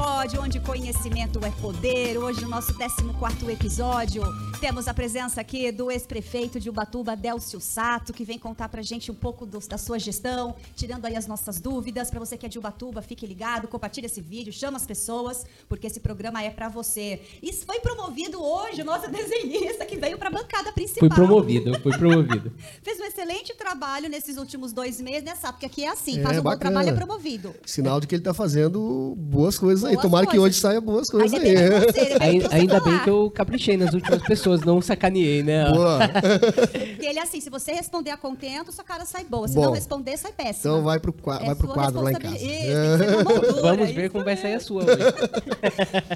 Pode, onde conhecimento é poder. Hoje, no nosso 14 episódio, temos a presença aqui do ex-prefeito de Ubatuba, Delcio Sato, que vem contar pra gente um pouco do, da sua gestão, tirando aí as nossas dúvidas. Para você que é de Ubatuba, fique ligado, compartilhe esse vídeo, chama as pessoas, porque esse programa é para você. Isso foi promovido hoje, o nosso desenhista que veio pra bancada principal. Fui promovido, fui promovido. Fez um excelente trabalho nesses últimos dois meses, né, Sato? Porque aqui é assim, faz um bom trabalho, é promovido. Sinal de que ele tá fazendo boas coisas aí. Tomara coisas. que hoje saia boas coisas aí. Você, ainda, ainda bem que eu caprichei nas últimas pessoas, não sacaneei, né? Boa. Porque ele é assim, se você responder a contento, sua cara sai boa. Se Bom, não responder, sai péssima. Então vai pro, é vai pro quadro lá em casa. Isso, Vamos ver como vai sair a sua hoje.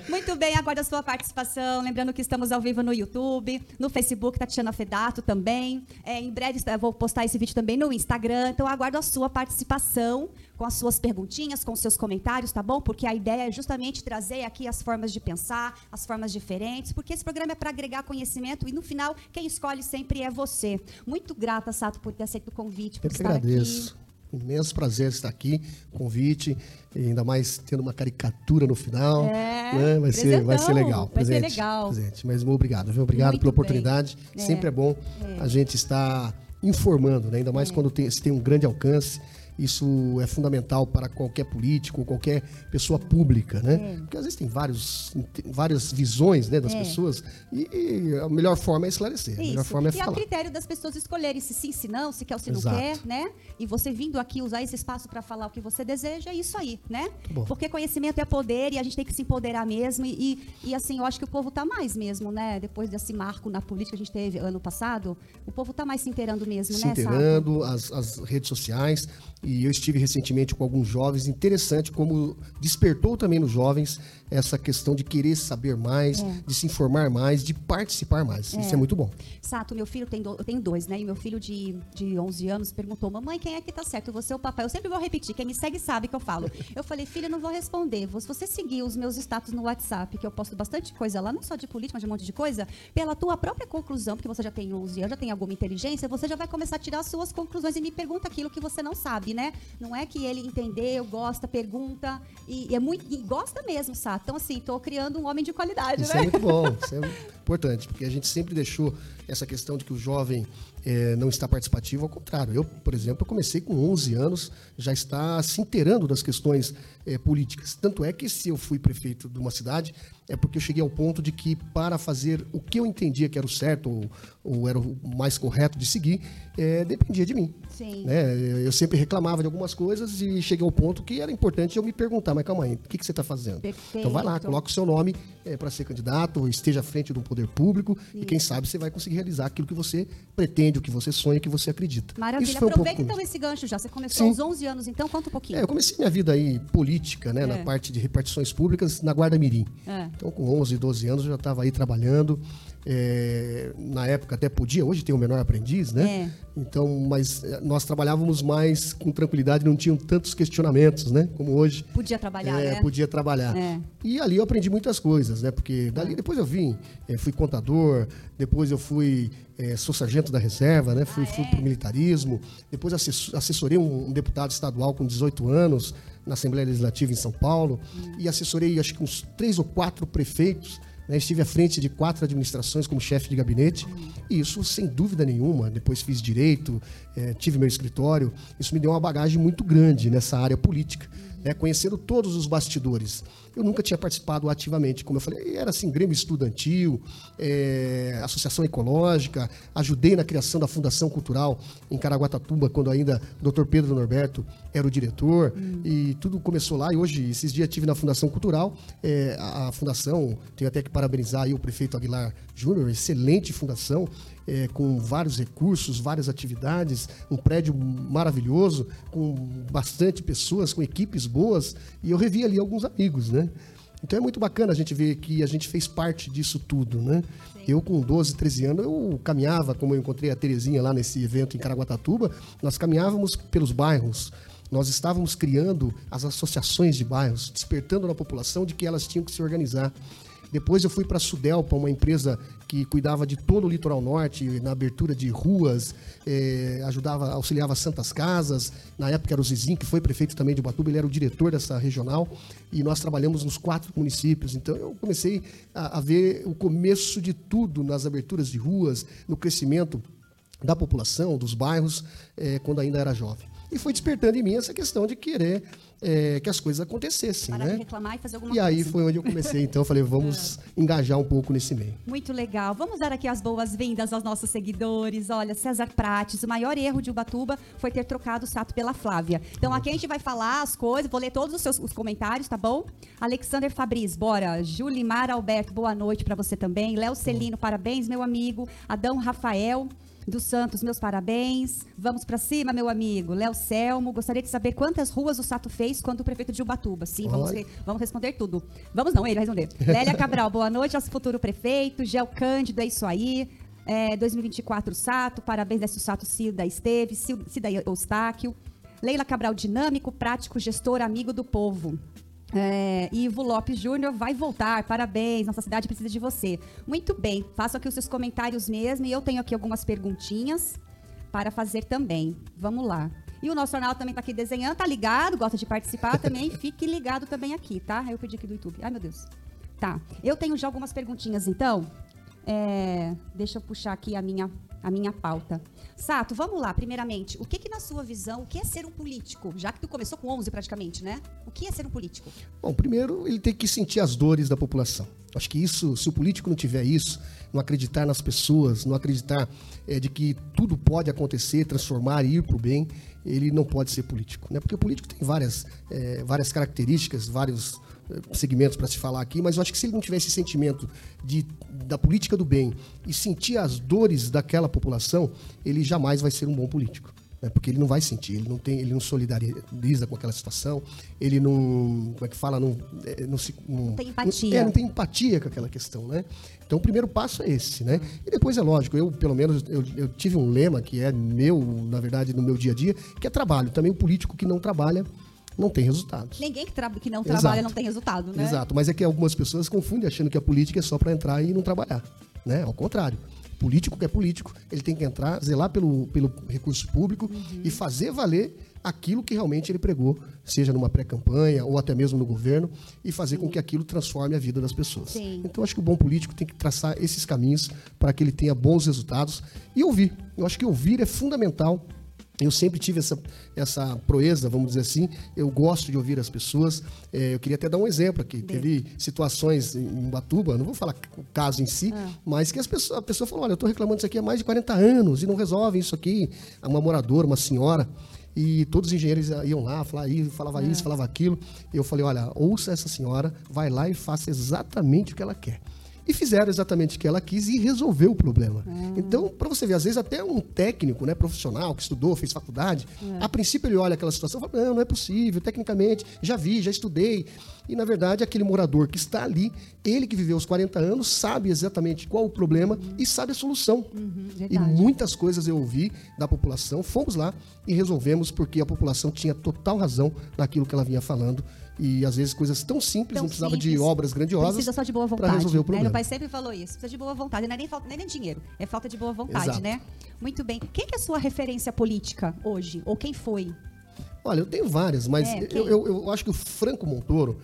Muito bem, aguardo a sua participação. Lembrando que estamos ao vivo no YouTube, no Facebook, Tatiana Fedato também. É, em breve vou postar esse vídeo também no Instagram. Então aguardo a sua participação com as suas perguntinhas, com seus comentários, tá bom? Porque a ideia é justamente trazer aqui as formas de pensar, as formas diferentes, porque esse programa é para agregar conhecimento e no final quem escolhe sempre é você. Muito grata, Sato, por ter aceito o convite, por Eu estar agradeço. aqui imenso prazer estar aqui, convite, ainda mais tendo uma caricatura no final. É, né? vai, ser, vai ser legal. Vai presente, ser legal. Presente. Mas obrigado, viu? Obrigado Muito pela oportunidade. É. Sempre é bom é. a gente estar informando, né? ainda mais é. quando tem, se tem um grande alcance. Isso é fundamental para qualquer político, qualquer pessoa pública, né? É. Porque às vezes tem vários, várias visões né, das é. pessoas e, e, a melhor forma é esclarecer. Isso. A melhor forma é e falar. é o critério das pessoas escolherem se sim, se não, se quer ou se Exato. não quer, né? E você vindo aqui usar esse espaço para falar o que você deseja, é isso aí, né? Porque conhecimento é poder e a gente tem que se empoderar mesmo. E, e assim, eu acho que o povo está mais mesmo, né? Depois desse marco na política que a gente teve ano passado, o povo está mais se inteirando mesmo, se né? Se inteirando, as, as redes sociais. E eu estive recentemente com alguns jovens, interessante como despertou também nos jovens essa questão de querer saber mais, é. de se informar mais, de participar mais. É. Isso é muito bom. Sato, meu filho tem do, eu tenho dois, né? E meu filho de, de 11 anos perguntou: "Mamãe, quem é que tá certo? Você ou o papai?" Eu sempre vou repetir, quem me segue sabe que eu falo. Eu falei: "Filho, eu não vou responder. Se você seguir os meus status no WhatsApp, que eu posto bastante coisa lá, não só de política, mas de um monte de coisa, pela tua própria conclusão, porque você já tem 11 anos, já tem alguma inteligência, você já vai começar a tirar as suas conclusões e me pergunta aquilo que você não sabe, né? Não é que ele entendeu, gosta, pergunta e, e é muito e gosta mesmo, Sato. Então assim, tô criando um homem de qualidade, isso né? é muito bom, isso é importante, porque a gente sempre deixou essa questão de que o jovem é, não está participativo, ao contrário. Eu, por exemplo, eu comecei com 11 anos, já está se inteirando das questões é, políticas. Tanto é que se eu fui prefeito de uma cidade, é porque eu cheguei ao ponto de que para fazer o que eu entendia que era o certo ou, ou era o mais correto de seguir, é, dependia de mim. Sim. Né? Eu sempre reclamava de algumas coisas e cheguei ao ponto que era importante eu me perguntar, mas calma aí, o que, que você está fazendo? Perfeito. Então vai lá, coloca o seu nome é, para ser candidato, esteja à frente do poder público e quem sabe você vai conseguir realizar aquilo que você pretende, o que você sonha, o que você acredita. Maravilha. Isso foi Aproveita um pouco... então esse gancho já. Você começou Sim. aos 11 anos, então conta um pouquinho. É, eu comecei minha vida aí política, né, é. na parte de repartições públicas na Guarda Mirim. Então com 11, 12 anos eu já estava aí trabalhando. É, na época até podia, hoje tem o menor aprendiz, né? É. Então, mas é, nós trabalhávamos mais com tranquilidade, não tinham tantos questionamentos, né? Como hoje. Podia trabalhar, é, né? Podia trabalhar. É. E ali eu aprendi muitas coisas, né? Porque dali é. depois eu vim, fui contador, depois eu fui sou sargento da reserva, né? Fui, ah, fui pro militarismo, depois assessorei um, um, deputado estadual com 18 anos na Assembleia Legislativa em São Paulo hum. e assessorei acho que uns três ou quatro prefeitos né? Estive à frente de quatro administrações como chefe de gabinete, e isso, sem dúvida nenhuma, depois fiz direito, é, tive meu escritório, isso me deu uma bagagem muito grande nessa área política, né? conhecendo todos os bastidores eu nunca tinha participado ativamente. Como eu falei, era assim, Grêmio Estudantil, é, Associação Ecológica, ajudei na criação da Fundação Cultural em Caraguatatuba, quando ainda o Dr. Pedro Norberto era o diretor, hum. e tudo começou lá. E hoje, esses dias, tive na Fundação Cultural, é, a, a, fundação, tenho até que parabenizar o prefeito Aguilar Júnior, excelente fundação, é, com vários recursos, várias atividades, um prédio maravilhoso, com bastante pessoas, com equipes boas, e eu revi ali alguns amigos, né? Então é muito bacana a gente ver que a gente fez parte disso tudo, né? Sim. Eu com 12, 13 anos, eu caminhava, como eu encontrei a Terezinha lá nesse evento em Caraguatatuba, nós caminhávamos pelos bairros, nós estávamos criando as associações de bairros, despertando na população de que elas tinham que se organizar Depois eu fui para a Sudelpa, uma empresa que cuidava de todo o litoral norte, na abertura de ruas, eh, ajudava, auxiliava Santas Casas. Na época era o Zizinho, que foi prefeito também de Ubatuba, ele era o diretor dessa regional. E nós trabalhamos nos quatro municípios. Então eu comecei a, a ver o começo de tudo nas aberturas de ruas, no crescimento da população, dos bairros, eh, quando ainda era jovem. E foi despertando em mim essa questão de querer eh, que as coisas acontecessem. Parar né? de reclamar e fazer alguma E coisa. aí foi onde eu comecei, então eu falei, vamos engajar um pouco nesse meio. Muito legal. Vamos dar aqui as boas-vindas aos nossos seguidores. Olha, César Prates, o maior erro de Ubatuba foi ter trocado o Sato pela Flávia. Então aqui a gente vai falar as coisas, vou ler todos os seus os comentários, tá bom? Alexander Fabris, bora. Julimar Alberto, boa noite pra você também. Léo Celino, parabéns, meu amigo. Adão Rafael. Dos Santos, meus parabéns. Vamos pra cima, meu amigo. Léo Selmo, gostaria de saber quantas ruas o Sato fez quando o prefeito de Ubatuba. Sim, vamos, re- vamos responder tudo. Vamos não, ele vai responder. Lélia Cabral, boa noite, nosso futuro prefeito. Gel Cândido, é isso aí. É, 2024 Sato, parabéns, Décio Sato Cida Esteves, Cida Eustáquio. Leila Cabral, dinâmico, prático, gestor, amigo do povo. É, Ivo Lopes Júnior vai voltar, parabéns, nossa cidade precisa de você. Muito bem, façam aqui os seus comentários mesmo e eu tenho aqui algumas perguntinhas para fazer também. Vamos lá. E o nosso Arnaldo também está aqui desenhando, tá ligado, gosta de participar também, fique ligado também aqui, tá? Eu pedi aqui do YouTube. Ai, meu Deus. Tá, eu tenho já algumas perguntinhas, então. É, deixa eu puxar aqui a minha, a minha pauta. Sato, vamos lá, primeiramente. O que que na sua visão, o que é ser um político? Já que tu começou com 11 praticamente, né? O que é ser um político? Bom, primeiro ele tem que sentir as dores da população. Acho que isso, se o político não tiver isso, não acreditar nas pessoas, não acreditar eh, de que tudo pode acontecer, transformar e ir para o bem, ele não pode ser político. Né? Porque o político tem várias, eh, várias características, vários segmentos para se falar aqui, mas eu acho que se ele não tiver esse sentimento de, da política do bem e sentir as dores daquela população, ele jamais vai ser um bom político né? porque ele não vai sentir, ele não tem, ele não solidariza com aquela situação, ele não, como é que fala, não, é, não se, não, tem empatia. é, não tem empatia com aquela questão, né? Então o primeiro passo é esse, né? E depois é lógico, eu pelo menos eu, eu tive um lema que é meu, na verdade, no meu dia a dia, que é trabalho. Também o político que não trabalha não tem resultados. Ninguém que, que não Exato. trabalha não tem resultado, né? Exato, mas é que algumas pessoas confundem achando que a política é só para entrar e não trabalhar, né? Ao contrário. Político que é político, ele tem que entrar, zelar pelo, pelo recurso público Uhum. e fazer valer aquilo que realmente ele pregou, seja numa pré-campanha ou até mesmo no governo, e fazer com que aquilo transforme a vida das pessoas. Sim. Então, acho que o bom político tem que traçar esses caminhos para que ele tenha bons resultados e ouvir. Eu acho que ouvir é fundamental eu sempre tive essa, essa proeza, vamos dizer assim. Eu gosto de ouvir as pessoas. É, eu queria até dar um exemplo aqui. Teve situações em Batuba, não vou falar o caso em si, mas que as pessoas, a pessoa falou: olha, eu estou reclamando disso aqui há mais de 40 anos e não resolvem isso aqui. Uma moradora, uma senhora. E todos os engenheiros iam lá, falar isso, falava isso, falava aquilo. E eu falei: olha, ouça essa senhora, vai lá e faça exatamente o que ela quer. E fizeram exatamente o que ela quis e resolveu o problema. Então, para você ver, às vezes até um técnico, né, profissional, que estudou, fez faculdade, a princípio ele olha aquela situação e fala, não, não é possível, tecnicamente, já vi, já estudei. E, na verdade, aquele morador que está ali, ele que viveu os 40 anos, sabe exatamente qual o problema e sabe a solução. e Uhum, verdade. muitas coisas eu ouvi da população, fomos lá e resolvemos porque a população tinha total razão naquilo que ela vinha falando. E, às vezes, coisas tão simples, Tão não precisava de simples. obras grandiosas Precisa só de boa para vontade. resolver o né? problema. Meu pai sempre falou isso. Precisa de boa vontade. Não é nem, falta, nem, nem dinheiro. É falta de boa vontade, Exato. né? Muito bem. Quem que é a sua referência política hoje? Ou quem foi? Olha, eu tenho várias, mas É, eu, eu, eu acho que o Franco Montoro,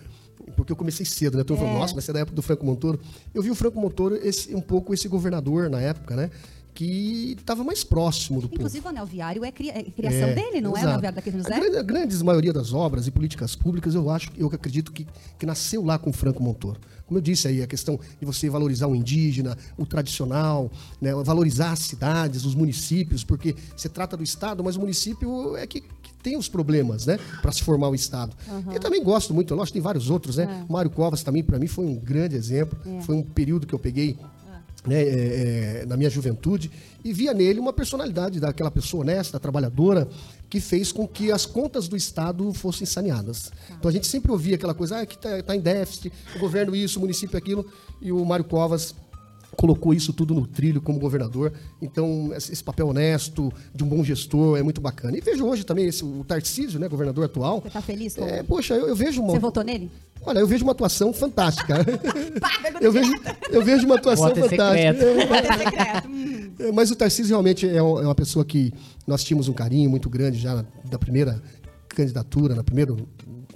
porque eu comecei cedo, né? Falei, É. nossa, vai ser da época do Franco Montoro. Eu vi o Franco Montoro esse, um pouco esse governador na época, né? Que estava mais próximo do povo. Inclusive, o anel viário é, cria- é criação É, dele, não é? O exato. anel viário daqui do A José? grande, a grande maioria das obras e políticas públicas, eu acho, eu acredito que, que nasceu lá com o Franco Montoro. Como eu disse aí, a questão de você valorizar o indígena, o tradicional, né, valorizar as cidades, os municípios, porque você trata do Estado, mas o município é que, que tem os problemas, né, para se formar o Estado. Eu também gosto muito, lógico, tem vários outros, né? É. Mário Covas também, para mim, foi um grande exemplo. Foi um período que eu peguei né, é, é, na minha juventude, e via nele uma personalidade daquela pessoa honesta, trabalhadora, que fez com que as contas do Estado fossem saneadas. Então a gente sempre ouvia aquela coisa, ah, que está em déficit, o governo isso, o município aquilo, e o Mário Covas colocou isso tudo no trilho como governador. Então, esse papel honesto, de um bom gestor, é muito bacana. E vejo hoje também esse, o Tarcísio, né, governador atual. Você tá feliz com É, poxa, eu, eu vejo uma. Você votou nele? Olha, eu vejo uma atuação fantástica. Eu, vejo, eu vejo uma atuação fantástica. Hum. É, Mas o Tarcísio realmente é um- é uma pessoa que nós tínhamos um carinho muito grande já na- da primeira candidatura, na primeira,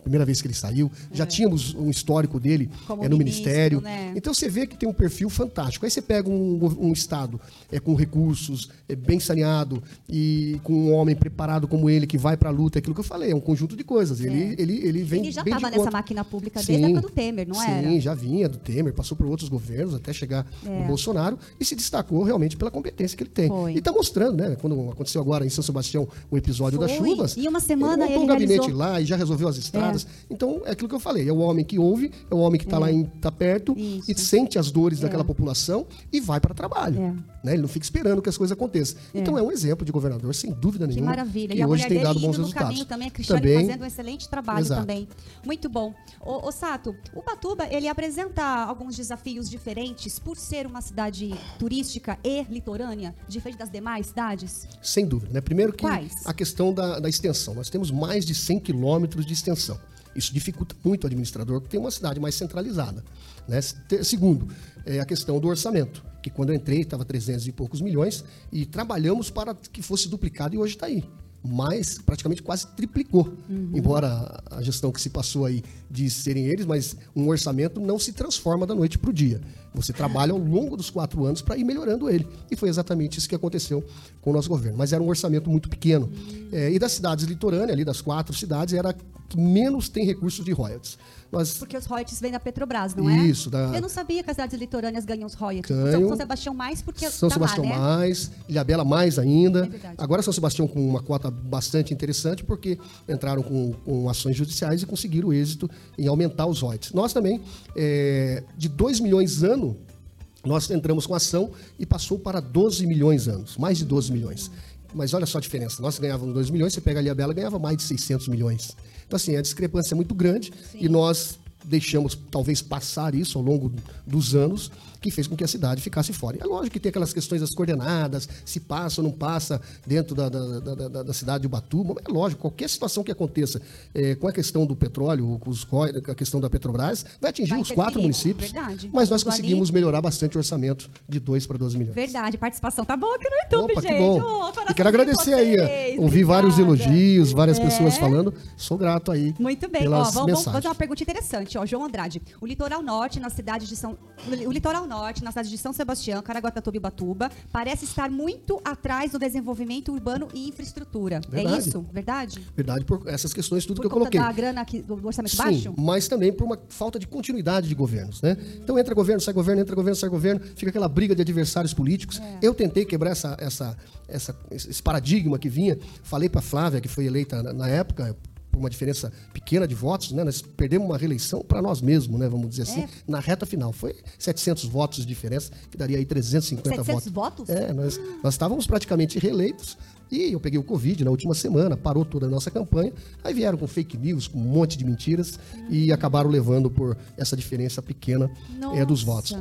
primeira vez que ele saiu. Já tínhamos um histórico dele É. Como é, no ministro, Ministério. né? Então você vê que tem um perfil fantástico. Aí você pega um, um Estado é, com recursos, é, bem saneado, e com um homem preparado como ele, que vai para a luta, é aquilo que eu falei, é um conjunto de coisas. Ele, ele, ele vem Ele já estava nessa conta. máquina pública desde a época do Temer, não sim, era? já vinha do Temer, passou por outros governos até chegar É. no Bolsonaro e se destacou realmente pela competência que ele tem. Foi. E está mostrando, né? Quando aconteceu agora em São Sebastião o episódio das Foi. chuvas. E uma semana ele montou ele um gabinete realizou- lá e já resolveu as estradas. Então, é aquilo que eu falei: é o homem que ouve, é o homem que está lá em, tá perto Isso. e sente as dores daquela população e vai para trabalho. É. Né? Ele não fica esperando que as coisas aconteçam. Então, é um exemplo de governador, sem dúvida Que nenhuma. maravilha. E, E hoje tem dado bons resultados. caminho também, a Cristiane Também, fazendo um excelente trabalho Exato. também. Muito bom. Ô, ô, Sato, o Batuba, ele apresenta alguns desafios diferentes por ser uma cidade turística e litorânea, diferente das demais cidades? Sem dúvida. Né? Primeiro que Quais? a questão da, da extensão. Nós temos mais de 100 quilômetros de extensão. Isso dificulta muito o administrador, que tem uma cidade mais centralizada. Né? Segundo, é a questão do orçamento, que quando eu entrei estava 300 e poucos milhões e trabalhamos para que fosse duplicado e hoje está aí. Mas praticamente quase triplicou. Embora a gestão que se passou aí de serem eles, mas um orçamento não se transforma da noite para o dia. Você trabalha ao longo dos quatro anos para ir melhorando ele. E foi exatamente isso que aconteceu com o nosso governo. Mas era um orçamento muito pequeno. É, e das cidades litorâneas, ali das quatro cidades, era que menos tem recursos de royalties. Nós Porque os royalties vêm da Petrobras, não é? Isso, da- Eu não sabia que as cidades litorâneas ganham os royalties. Ganham. São Sebastião mais porque São tá Sebastião lá, né? mais, Ilhabela mais ainda. É verdade. Agora São Sebastião com uma cota bastante interessante, porque entraram com, com ações judiciais e conseguiram êxito em aumentar os royalties. Nós também, é, de 2 milhões ano, nós entramos com ação e passou para 12 milhões anos, mais de 12 milhões. Mas olha só a diferença. Nós ganhávamos 2 milhões, você pega a Ilhabela ganhava mais de 600 milhões. Então, assim, a discrepância é muito grande e nós deixamos talvez passar isso ao longo dos anos, que fez com que a cidade ficasse fora. É lógico que tem aquelas questões das coordenadas, se passa ou não passa dentro da, da, da, da- da cidade de Ubatuba. É lógico, qualquer situação que aconteça eh, com a questão do petróleo, com os, com a questão da Petrobras, vai atingir Vai os quatro municípios. verdade. Mas nós conseguimos melhorar bastante o orçamento de 2 para 12 milhões. Verdade, participação tá boa aqui no YouTube, Opa, gente. que bom. Coraçãozinho e quero agradecer aí, vocês. ó, ouvir vários elogios, várias pessoas É. falando. Sou grato aí Muito bem. Ó, vamos, vamos fazer uma pergunta interessante. Ó, João Andrade. O litoral norte, na cidade de São. O litoral norte, na cidade de São Sebastião, Caraguatatuba e Batuba, parece estar muito atrás do desenvolvimento urbano e infraestrutura. É Verdade. isso? Verdade? Verdade, por essas questões, tudo Por que eu coloquei. da grana aqui, do orçamento Sim, baixo? mas também por uma falta de continuidade de governos, né? Então entra governo, sai governo, entra governo, sai governo, fica aquela briga de adversários políticos. É. Eu tentei quebrar essa, essa, essa- esse paradigma que vinha. Falei para Flávia, que foi eleita na, na época por uma diferença pequena de votos, né? Nós perdemos uma reeleição para nós mesmos, né? Vamos dizer assim, É. na reta final. Foi 700 votos de diferença, que daria aí 350 700 votos. votos? É, nós, nós estávamos praticamente reeleitos e eu peguei o Covid na última semana, parou toda a nossa campanha. Aí vieram com fake news, com um monte de mentiras e acabaram levando por essa diferença pequena é, dos votos.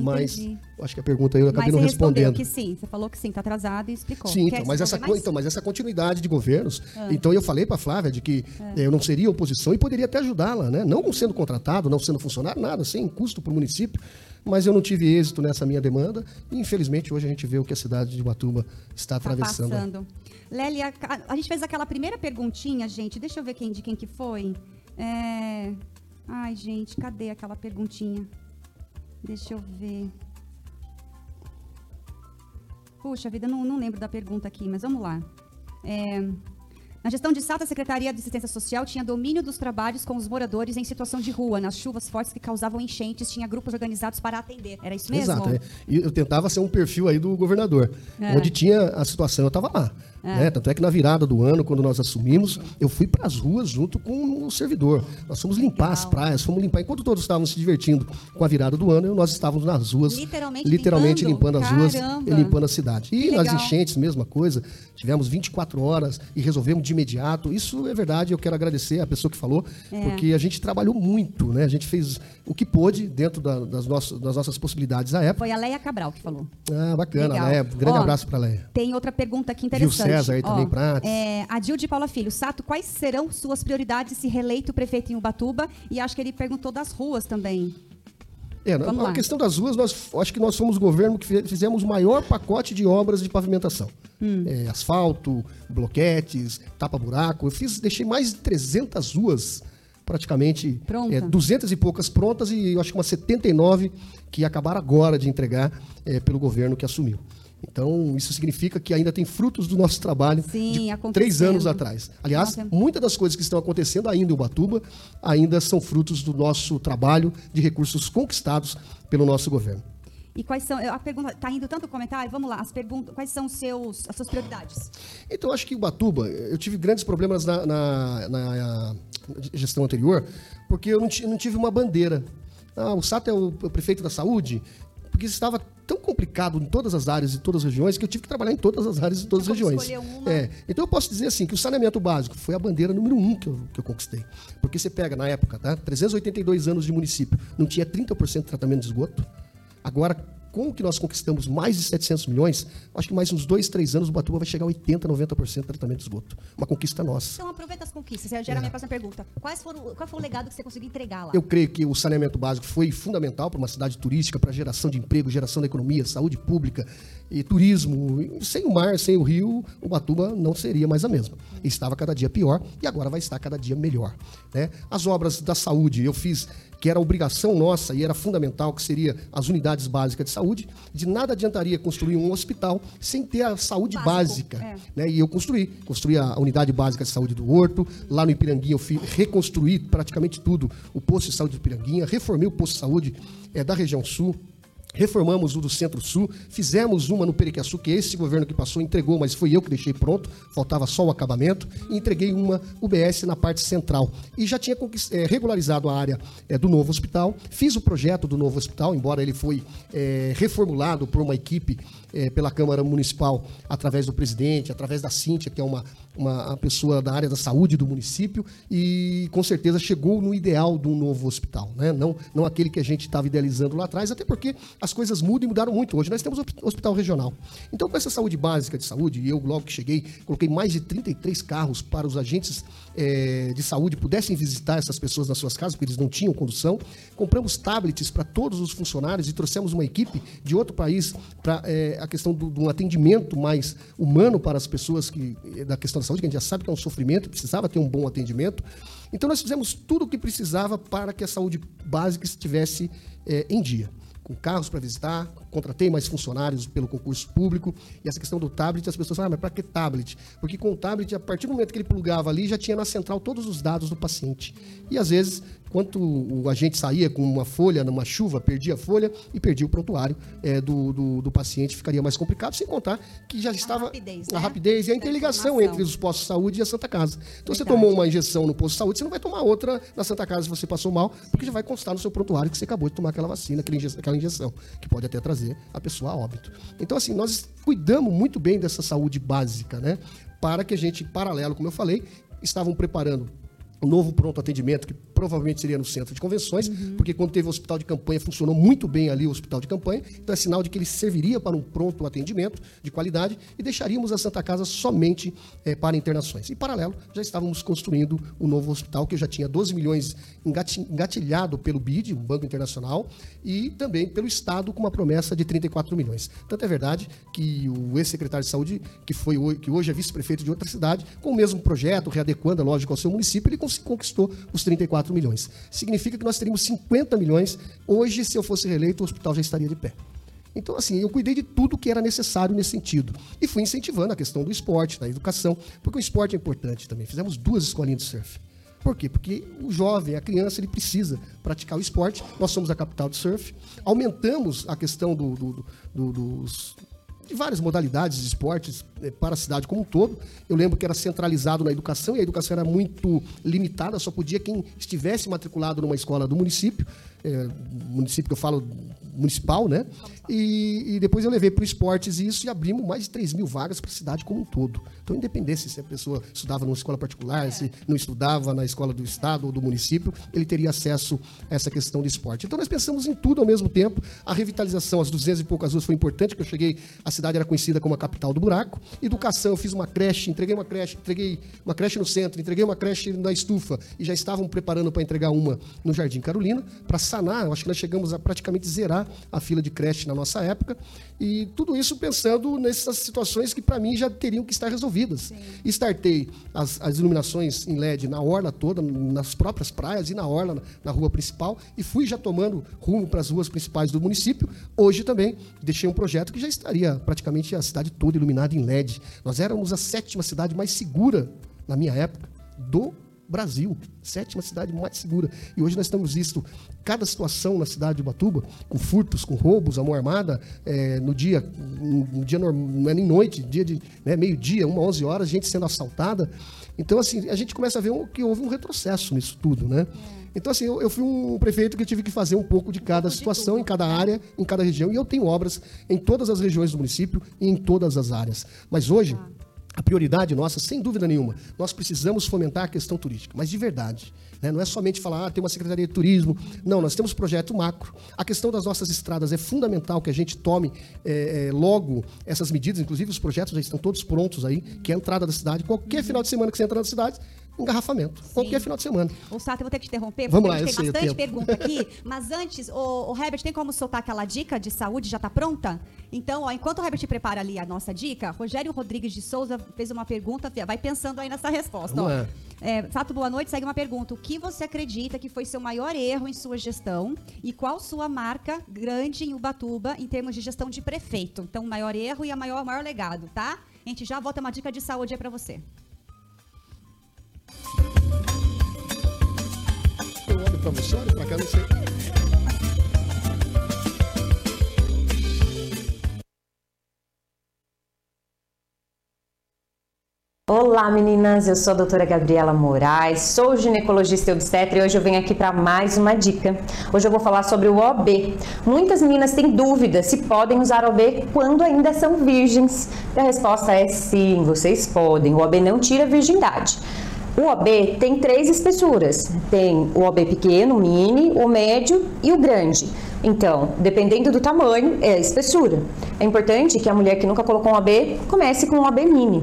Mas entendi. eu acho que a pergunta aí eu acabei Mas não você respondeu respondendo. que sim. Você falou que sim, tá atrasado e explicou. Sim, então mas, essa, mais? então, mas essa continuidade de governos. Ah. Então eu falei para a Flávia de que eh, eu não seria oposição e poderia até ajudá-la, né? Não sendo contratado, não sendo funcionário, nada, sem custo para o município. Mas eu não tive êxito nessa minha demanda e infelizmente hoje a gente vê o que a cidade de Ubatuba está Tá atravessando. passando. Lélia, a, a gente fez aquela primeira perguntinha, gente. Deixa eu ver quem, de quem que foi. É... Ai, gente, cadê aquela perguntinha? Deixa eu ver. Puxa vida, não, não lembro da pergunta aqui, mas vamos lá. É, Na gestão de Sato, a Secretaria de Assistência Social tinha domínio dos trabalhos com os moradores em situação de rua. Nas chuvas fortes que causavam enchentes, tinha grupos organizados para atender. Era isso mesmo? Exato. é. E eu tentava ser um perfil aí do governador, É. onde tinha a situação, eu estava lá. Né? Tanto é que na virada do ano, quando nós assumimos, eu fui para as ruas junto com o servidor. Nós fomos limpar Legal. as praias, fomos limpar. Enquanto todos estavam se divertindo com a virada do ano, nós estávamos nas ruas, Literalmente literalmente limpando? limpando, as ruas Caramba. e limpando a cidade. E nas enchentes, mesma coisa. Tivemos 24 horas e resolvemos de imediato. Isso é verdade, eu quero agradecer a pessoa que falou, É. porque a gente trabalhou muito, né? A gente fez o que pôde dentro da- das, nossas, das nossas possibilidades à época. Foi a Leia Cabral que falou. Ah, bacana, Legal. Leia. Grande Ó, abraço para Leia. Tem outra pergunta aqui interessante. César aí também, Prates. É, a Dil de Paula Filho. Sato, quais serão suas prioridades se reeleito prefeito em Ubatuba? E acho que ele perguntou das ruas também. É, Vamos na, lá. questão das ruas, nós acho que nós fomos o governo que fi- fizemos o maior pacote de obras de pavimentação. Hum. É, asfalto, bloquetes, tapa-buraco. Eu fiz, deixei mais de 300 ruas praticamente Pronta. é, 200 e poucas prontas e eu acho que umas 79 que acabaram agora de entregar é, pelo governo que assumiu. Então, isso significa que ainda tem frutos do nosso trabalho Sim, de três anos atrás. Aliás, Nossa. muitas das coisas que estão acontecendo ainda em Ubatuba ainda são frutos do nosso trabalho de recursos conquistados pelo nosso governo. E quais são. A pergunta. Tá indo tanto comentário? Vamos lá. As perguntas. Quais são seus, as suas prioridades? Então, eu acho que Ubatuba, eu tive grandes problemas na, na- na gestão anterior, porque eu não, não tive uma bandeira. Ah, o Sato é o prefeito da saúde, porque estava tão complicado em todas as áreas e todas as regiões que eu tive que trabalhar em todas as áreas e todas as regiões. É, então eu posso dizer assim que o saneamento básico foi a bandeira número um que eu, que eu conquistei. Porque você pega na época, tá? 382 anos de município, não tinha 30% de tratamento de esgoto. Agora, com o que nós conquistamos mais de 700 milhões, acho que mais uns dois, três anos o Batuba vai chegar a 80, 90% de tratamento de esgoto. Uma conquista nossa. Então aproveita as conquistas. Gera a minha próxima pergunta. Quais foram, qual foi o legado que você conseguiu entregar lá? Eu creio que o saneamento básico foi fundamental para uma cidade turística, para geração de emprego, geração da economia, saúde pública e turismo. Sem o mar, sem o rio, o Batuba não seria mais a mesma. Estava cada dia pior e agora vai estar cada dia melhor. né? As obras da saúde eu fiz que era obrigação nossa e era fundamental, que seria as unidades básicas de saúde. De nada adiantaria construir um hospital sem ter a saúde Básico, básica. é. né? E eu construí. Construí a unidade básica de saúde do Horto. Lá no Ipiranguinha eu fui reconstruí praticamente tudo. O posto de saúde do Ipiranguinha. Reformei o posto de saúde eh, da região sul. Reformamos o do Centro-Sul, fizemos uma no Periquiaçu, que esse governo que passou entregou, mas foi eu que deixei pronto, faltava só o acabamento, e entreguei uma UBS na parte central. E já tinha eh, regularizado a área eh, do novo hospital, fiz o projeto do novo hospital, embora ele foi eh, reformulado por uma equipe eh, pela Câmara Municipal, através do presidente, através da Cíntia, que é uma, uma pessoa da área da saúde do município, e com certeza chegou no ideal do novo hospital, né? não, não aquele que a gente estava idealizando lá atrás, até porque as coisas mudam e mudaram muito. Hoje nós temos hosp- hospital regional. Então, com essa saúde básica de saúde, e eu logo que cheguei, coloquei mais de 33 carros para os agentes eh, de saúde pudessem visitar essas pessoas nas suas casas, porque eles não tinham condução. Compramos tablets para todos os funcionários e trouxemos uma equipe de outro país para a questão do, do atendimento mais humano para as pessoas que, eh, da questão da saúde, que a gente já sabe que é um sofrimento, precisava ter um bom atendimento. Então, nós fizemos tudo o que precisava para que a saúde básica estivesse eh, em dia com carros para visitar, contratei mais funcionários pelo concurso público. E essa questão do tablet, as pessoas falam, ah, mas para que tablet? Porque com o tablet, a partir do momento que ele plugava ali, já tinha na central todos os dados do paciente. E às vezes, enquanto o agente saía com uma folha, numa chuva, perdia a folha e perdia o prontuário eh, do, do, do paciente, ficaria mais complicado, sem contar que já estava rapidez, a né? rapidez e a interligação entre os postos de saúde e a Santa Casa. Então, você Verdade. tomou uma injeção no posto de saúde, você não vai tomar outra na Santa Casa se você passou mal, porque já vai constar no seu prontuário que você acabou de tomar aquela vacina, aquela aquela injeção, que pode até trazer a pessoa a óbito. Então, assim, nós cuidamos muito bem dessa saúde básica, né? Para que a gente, em paralelo, como eu falei, estavam preparando novo pronto atendimento, que provavelmente seria no centro de convenções, porque quando teve o hospital de campanha, funcionou muito bem ali o hospital de campanha, então é sinal de que ele serviria para um pronto atendimento de qualidade e deixaríamos a Santa Casa somente eh, para internações. Em paralelo, já estávamos construindo o novo hospital, que já tinha 12 milhões engati- engatilhado pelo BID, um Banco Internacional, e também pelo Estado, com uma promessa de 34 milhões. Tanto é verdade que o ex-secretário de Saúde, que, foi, que hoje é vice-prefeito de outra cidade, com o mesmo projeto, readequando, é lógico, ao seu município, ele cons- conquistou os 34 milhões. Significa que nós teríamos 50 milhões. Hoje, se eu fosse reeleito, o hospital já estaria de pé. Então, assim, eu cuidei de tudo que era necessário nesse sentido. E fui incentivando a questão do esporte, da educação, porque o esporte é importante também. Fizemos duas escolinhas de surf. Por quê? Porque o jovem, a criança, ele precisa praticar o esporte. Nós somos a capital de surf. Aumentamos a questão do, do- do- dos, de várias modalidades de esportes eh, para a cidade como um todo. Eu lembro que era centralizado na educação e a educação era muito limitada, só podia quem estivesse matriculado numa escola do município, é, município que eu falo municipal, né? E, e depois eu levei para o esportes isso e abrimos mais de 3 mil vagas para a cidade como um todo. Então, independente se a pessoa estudava numa escola particular, se não estudava na escola do estado ou do município, ele teria acesso a essa questão de esporte. Então, nós pensamos em tudo ao mesmo tempo. A revitalização, as 200 e poucas ruas foi importante, porque eu cheguei, a cidade era conhecida como a capital do buraco. Educação, eu fiz uma creche, entreguei uma creche, entreguei uma creche no centro, entreguei uma creche na estufa e já estavam preparando para entregar uma no Jardim Carolina, para sanar, acho que nós chegamos a praticamente zerar a fila de creche na nossa época. E tudo isso pensando nessas situações que, para mim, já teriam que estar resolvidas. Sim. Startei as, as, iluminações em LED na orla toda, nas próprias praias e na orla, na, na rua principal, e fui já tomando rumo para as ruas principais do município. Hoje também deixei um projeto que já estaria praticamente a cidade toda iluminada em LED. Nós éramos a sétima cidade mais segura, na minha época, do Brasil, sétima cidade mais segura. E hoje nós estamos visto cada situação na cidade de Ubatuba, com furtos, com roubos, a mão armada, é, no dia, no dia normal, não é nem noite, dia de né, meio-dia, uma, onze horas, gente sendo assaltada. Então, assim, a gente começa a ver que houve um retrocesso nisso tudo, né? Então, assim, eu, eu, fui um prefeito que tive que fazer um pouco de cada situação, em cada área, em cada região, e eu tenho obras em todas as regiões do município e em todas as áreas. Mas hoje, a prioridade nossa, sem dúvida nenhuma, nós precisamos fomentar a questão turística, mas de verdade. Né? Não é somente falar, ah, tem uma Secretaria de Turismo. Não, nós temos projeto macro. A questão das nossas estradas é fundamental que a gente tome é, é, logo essas medidas, inclusive os projetos já estão todos prontos aí, que é a entrada da cidade. Qualquer final de semana que você entra na cidade, engarrafamento. Sim. Qualquer final de semana. O Sato, eu vou ter que te interromper, Vamos lá, a gente tem bastante pergunta aqui. Mas antes, o, o Herbert, tem como soltar aquela dica de saúde? Já está pronta? Então, ó, enquanto o Herbert prepara ali a nossa dica, Rogério Rodrigues de Souza fez uma pergunta, vai pensando aí nessa resposta. Ó. É, Sato, boa noite. Segue uma pergunta. O que você acredita que foi seu maior erro em sua gestão e qual sua marca grande em Ubatuba em termos de gestão de prefeito? Então, o maior erro e a maior, maior legado, tá? A gente já volta uma dica de saúde aí para você. Para você, olha para cá, não sei. Olá meninas, eu sou a doutora Gabriela Moraes, sou ginecologista e obstetra e hoje eu venho aqui para mais uma dica. Hoje eu vou falar sobre o OB. Muitas meninas têm dúvidas se podem usar OB quando ainda são virgens. E a resposta é sim, vocês podem. O OB não tira virgindade. O OB tem três espessuras: tem o OB pequeno, mini, o médio e o grande. Então, dependendo do tamanho, é a espessura. É importante que a mulher que nunca colocou um OB comece com um OB mini.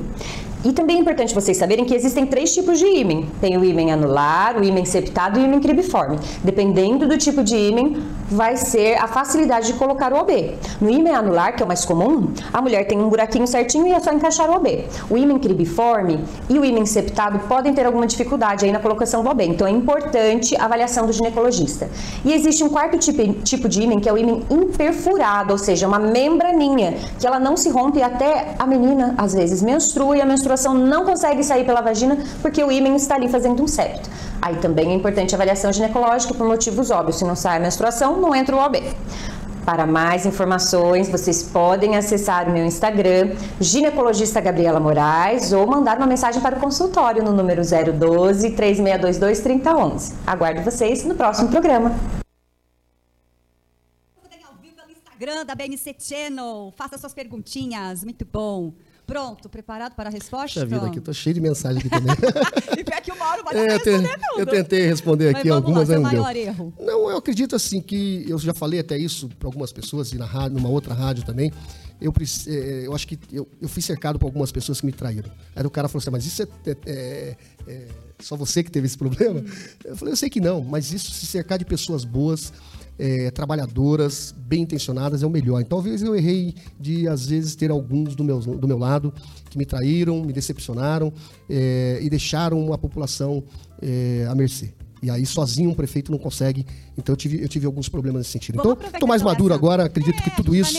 E também é importante vocês saberem que existem três tipos de ímen. Tem o ímen anular, o ímen septado e o ímen cribiforme. Dependendo do tipo de ímen, vai ser a facilidade de colocar o OB. No ímen anular, que é o mais comum, a mulher tem um buraquinho certinho e é só encaixar o OB. O ímen cribiforme e o ímen septado podem ter alguma dificuldade aí na colocação do OB. Então é importante a avaliação do ginecologista. E existe um quarto tipo, tipo de ímen, que é o ímen imperfurado, ou seja, uma membraninha, que ela não se rompe até a menina, às vezes, menstrua e a menstruação menstruação não consegue sair pela vagina porque o ímã está ali fazendo um septo. Aí também é importante avaliação ginecológica por motivos óbvios. Se não sai a menstruação, não entra o OB. Para mais informações, vocês podem acessar o meu Instagram, ginecologista Gabriela Moraes, ou mandar uma mensagem para o consultório no número 012 3622 3011. Aguardo vocês no próximo programa. Instagram da BNC Channel. Faça suas perguntinhas. Muito bom. Pronto, preparado para a resposta? Puxa vida, aqui, tô cheio de mensagem aqui também. e pior que o Mauro vai é, eu, te, eu tentei responder aqui algumas, lá, não maior deu. erro. Não, eu acredito assim que, eu já falei até isso para algumas pessoas, e na rádio, numa outra rádio também, eu, é, eu acho que eu, eu fui cercado por algumas pessoas que me traíram. Aí o cara falou assim, mas isso é, é, é, é só você que teve esse problema? Hum. Eu falei, eu sei que não, mas isso se cercar de pessoas boas, é, trabalhadoras, bem intencionadas, é o melhor. Então, talvez eu errei de, às vezes, ter alguns do meu, do meu lado que me traíram, me decepcionaram é, e deixaram a população é, à mercê. E aí, sozinho, um prefeito não consegue. Então, eu tive, eu tive alguns problemas nesse sentido. Vamos então, estou mais maduro essa... agora, acredito é, que tudo isso,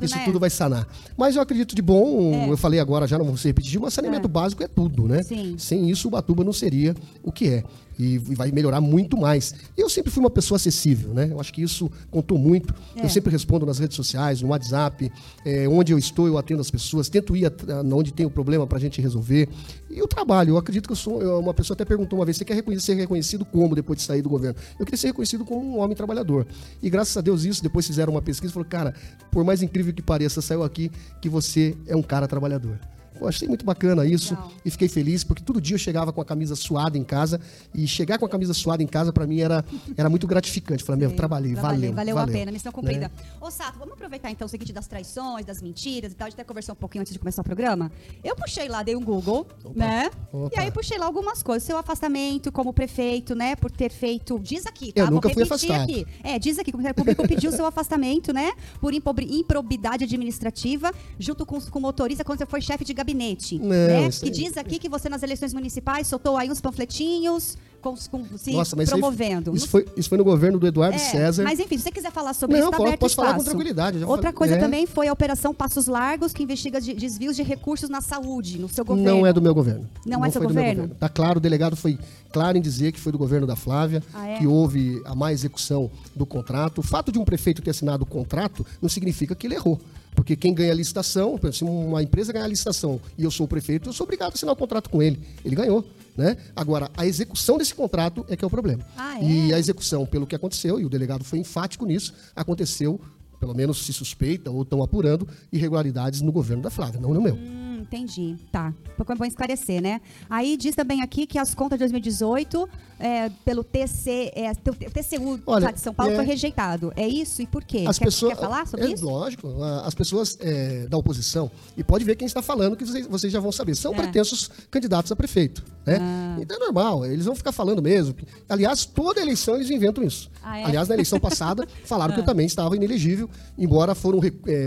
isso né? tudo vai sanar. Mas eu acredito de bom, é. eu falei agora, já não vou se repetir, mas saneamento é. básico é tudo, né? Sim. Sem isso, o Batuba não seria o que é. E, vai melhorar muito mais. Eu sempre fui uma pessoa acessível, né? Eu acho que isso contou muito. É. Eu sempre respondo nas redes sociais, no WhatsApp, é, onde eu estou, eu atendo as pessoas, tento ir at- onde tem o problema para a gente resolver. E o trabalho, eu acredito que eu sou. eu- uma pessoa até perguntou uma vez: você quer ser reconhecido como depois de sair do governo? Eu queria ser reconhecido como um homem trabalhador. E graças a Deus, isso, depois fizeram uma pesquisa e falou: cara, por mais incrível que pareça, saiu aqui que você é um cara trabalhador. Eu achei muito bacana isso Legal. e fiquei feliz porque todo dia eu chegava com a camisa suada em casa e chegar com a camisa suada em casa para mim era, era muito gratificante. Falei, meu, trabalhei, valeu. valeu, a pena, missão né? cumprida. Ô, Sato, vamos aproveitar então o seguinte das traições, das mentiras e tal. A gente até conversou um pouquinho antes de começar o programa. Eu puxei lá, dei um Google, né? Opa. E aí puxei lá algumas coisas. Seu afastamento como prefeito, né? Por ter feito. Diz aqui, tá? Eu Vou nunca fui afastado. Aqui. É, diz aqui, o Ministério Público pediu seu afastamento, né? Por improbidade administrativa, junto com, com o motorista quando você foi chefe de gabinete. Não, né? Que diz aqui que você nas eleições municipais soltou aí uns panfletinhos com, com, se Nossa, mas isso promovendo. Isso foi, isso foi no governo do Eduardo É, César. Mas enfim, se você quiser falar sobre Não, isso, tá posso- aberto posso falar com espaço. tranquilidade, Outra falei- coisa é. também foi a Operação Passos Largos, que investiga de- desvios de recursos na saúde, no seu governo. Não é do meu governo. Não é seu foi do meu governo? Tá claro, o delegado foi claro em dizer que foi do governo da Flávia, Ah, é? que houve a má execução do contrato. O fato de um prefeito ter assinado o contrato não significa que ele errou. Porque quem ganha a licitação, se uma empresa ganhar a licitação e eu sou o prefeito, eu sou obrigado a assinar o contrato com ele. Ele ganhou. Né? Agora, a execução desse contrato é que é o problema. Ah, é? E a execução, pelo que aconteceu, e o delegado foi enfático nisso, aconteceu, pelo menos se suspeita ou estão apurando, irregularidades no governo da Flávia, não no meu. Hum, entendi. Tá. Porque é bom esclarecer, né? Aí diz também aqui que as contas de 2018, é, pelo TC, é, o TCU Olha, lá de São Paulo, é- foi rejeitado. É isso? E por quê? As quer, pessoas, quer falar sobre é, isso? Lógico. As pessoas é, da oposição, e pode ver quem está falando, que vocês, vocês já vão saber, são É. pretensos candidatos a prefeito. Né? Ah. Então é normal, eles vão ficar falando mesmo. Aliás, toda eleição eles inventam isso. Ah? Aliás, na eleição passada, falaram que eu também estava inelegível, embora foram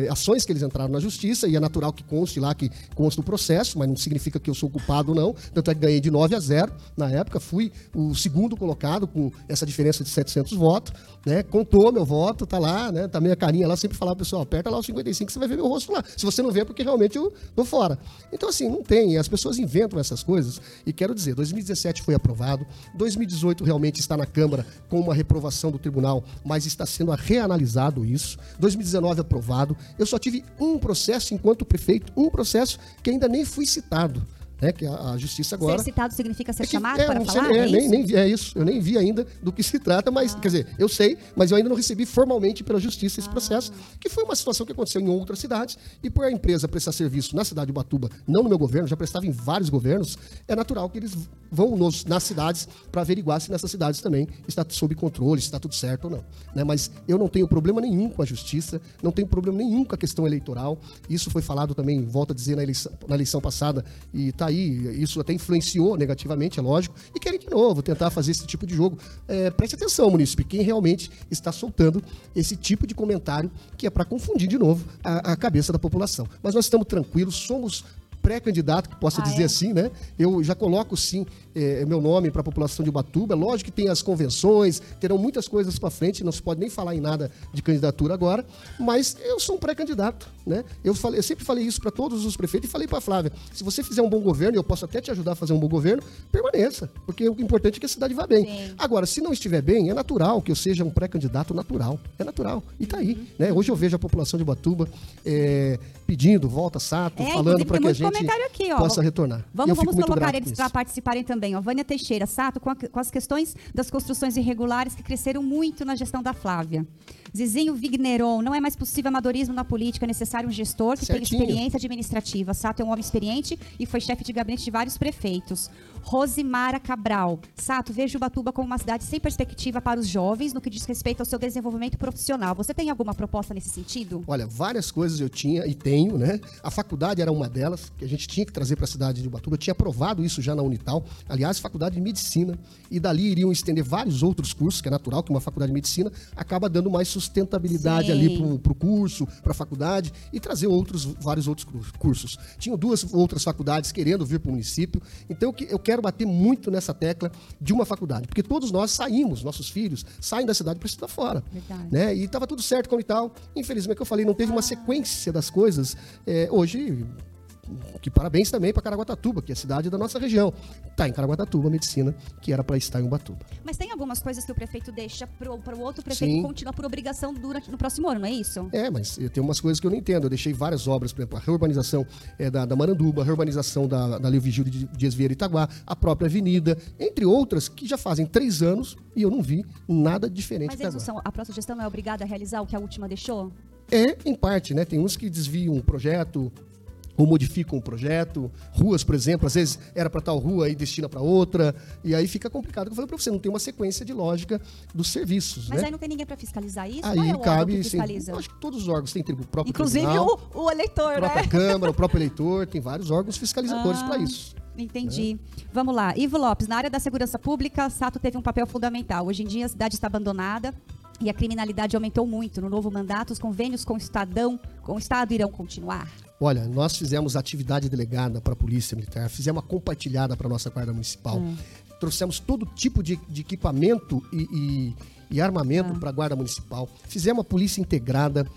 ações que eles entraram na justiça, e é natural que conste lá que consta o processo, mas não significa que eu sou culpado, não. Tanto é que ganhei de 9 a 0 na época, fui o segundo colocado com essa diferença de 700 votos, né? Contou meu voto, tá lá, né? Tá minha carinha lá, sempre falava, pessoal, aperta lá o 55 que você vai ver meu rosto lá. Se você não vê, é porque realmente eu tô fora. Então, assim, não tem, as pessoas inventam essas coisas, e quero dizer, 2017 foi aprovado, 2018 realmente está na Câmara com uma reprovação do tribunal, mas está sendo reanalisado isso, 2019 aprovado, eu só tive um processo enquanto prefeito, um processo que ainda nem fui citado, né? Que a, a justiça agora... Ser citado significa ser É que- chamado é, para não sei, falar? é, é nem, isso? nem é isso. Eu nem vi ainda do que se trata, mas, Ah. quer dizer, eu sei, mas eu ainda não recebi formalmente pela justiça esse processo, que foi uma situação que aconteceu em outras cidades, e por a empresa prestar serviço na cidade de Ubatuba, não no meu governo, já prestava em vários governos, é natural que eles vão nos- nas cidades para averiguar se nessas cidades também está sob controle, se está tudo certo ou não. Né? Mas eu não tenho problema nenhum com a justiça, não tenho problema nenhum com a questão eleitoral. Isso foi falado também, volto a dizer, na eleição, na eleição passada, e tá isso até influenciou negativamente, é lógico, e querem de novo tentar fazer esse tipo de jogo. É, preste atenção, munícipe, quem realmente está soltando esse tipo de comentário que é para confundir de novo a, a cabeça da população. Mas nós estamos tranquilos, somos pré-candidato, que possa Ah, dizer é? assim, né? Eu já coloco sim eh, meu nome para a população de Ubatuba. Lógico que tem as convenções, terão muitas coisas para frente, não se pode nem falar em nada de candidatura agora, mas eu sou um pré-candidato, né? Eu, falei, eu sempre falei isso para todos os prefeitos e falei para a Flávia: se você fizer um bom governo, e eu posso até te ajudar a fazer um bom governo, permaneça, porque o importante é que a cidade vá bem. Sim. Agora, se não estiver bem, é natural que eu seja um pré-candidato natural. É natural. E tá aí. Né? Hoje eu vejo a população de Ubatuba eh, pedindo volta Sato, É, falando para que a gente comentário aqui, ó. possa retornar. Vamos, vamos colocar eles para participarem também. Ó. Vânia Teixeira, Sato, com, a- com as questões das construções irregulares que cresceram muito na gestão da Flávia. Zizinho Vigneron, não é mais possível amadorismo na política, é necessário um gestor que tenha experiência administrativa. Sato é um homem experiente e foi chefe de gabinete de vários prefeitos. Rosimara Cabral, Sato, vejo Ubatuba como uma cidade sem perspectiva para os jovens no que diz respeito ao seu desenvolvimento profissional. Você tem alguma proposta nesse sentido? Olha, várias coisas eu tinha e tenho, né? A faculdade era uma delas, que a gente tinha que trazer para a cidade de Ubatuba. Eu tinha aprovado isso já na Unital. Aliás, faculdade de medicina. E dali iriam estender vários outros cursos, que é natural que uma faculdade de medicina acaba dando mais sustentabilidade Sim. ali para o curso, para a faculdade, e trazer outros, vários outros cur- cursos. Tinham duas outras faculdades querendo vir para o município. Então, eu que- eu quero bater muito nessa tecla de uma faculdade, porque todos nós saímos, nossos filhos saem da cidade para estudar fora. Verdade. Né? E estava tudo certo como e tal. Infelizmente, que eu falei, não teve uma sequência das coisas. É, hoje que parabéns também para Caraguatatuba, que é a cidade da nossa região. Está em Caraguatatuba a medicina, que era para estar em Ubatuba. Mas tem algumas coisas que o prefeito deixa para o outro prefeito Sim. continuar por obrigação durante no próximo ano, não é isso? É, mas tenho umas coisas que eu não entendo. Eu deixei várias obras, por exemplo, a reurbanização é, da, da Maranduba, a reurbanização da, da Leo Vigílio de Dias Vieira e Itaguá, a própria avenida, entre outras, que já fazem três anos e eu não vi nada diferente Mas eles são, a próxima gestão não é obrigada a realizar o que a última deixou? É, em parte, né? Tem uns que desviam o projeto ou modificam o projeto. Ruas, por exemplo, às vezes era para tal rua e destina para outra. E aí fica complicado. Eu falei para você, não tem uma sequência de lógica dos serviços, Mas né? aí não tem ninguém para fiscalizar isso? Aí é cabe, que sim, fiscaliza? eu acho que todos os órgãos têm o próprio Inclusive tribunal, o, o eleitor, a própria né? Câmara, o próprio eleitor, tem vários órgãos fiscalizadores Ah. para isso. Entendi. Vamos lá. Ivo Lopes, na área da segurança pública, Sato teve um papel fundamental. Hoje em dia a cidade está abandonada e a criminalidade aumentou muito. No novo mandato, os convênios com o Estadão, com o Estado irão continuar. Olha, nós fizemos atividade delegada para a Polícia Militar, fizemos uma compartilhada para a nossa Guarda Municipal, trouxemos todo tipo de, de equipamento e, e- e armamento para a Guarda Municipal, fizemos a Polícia Integrada.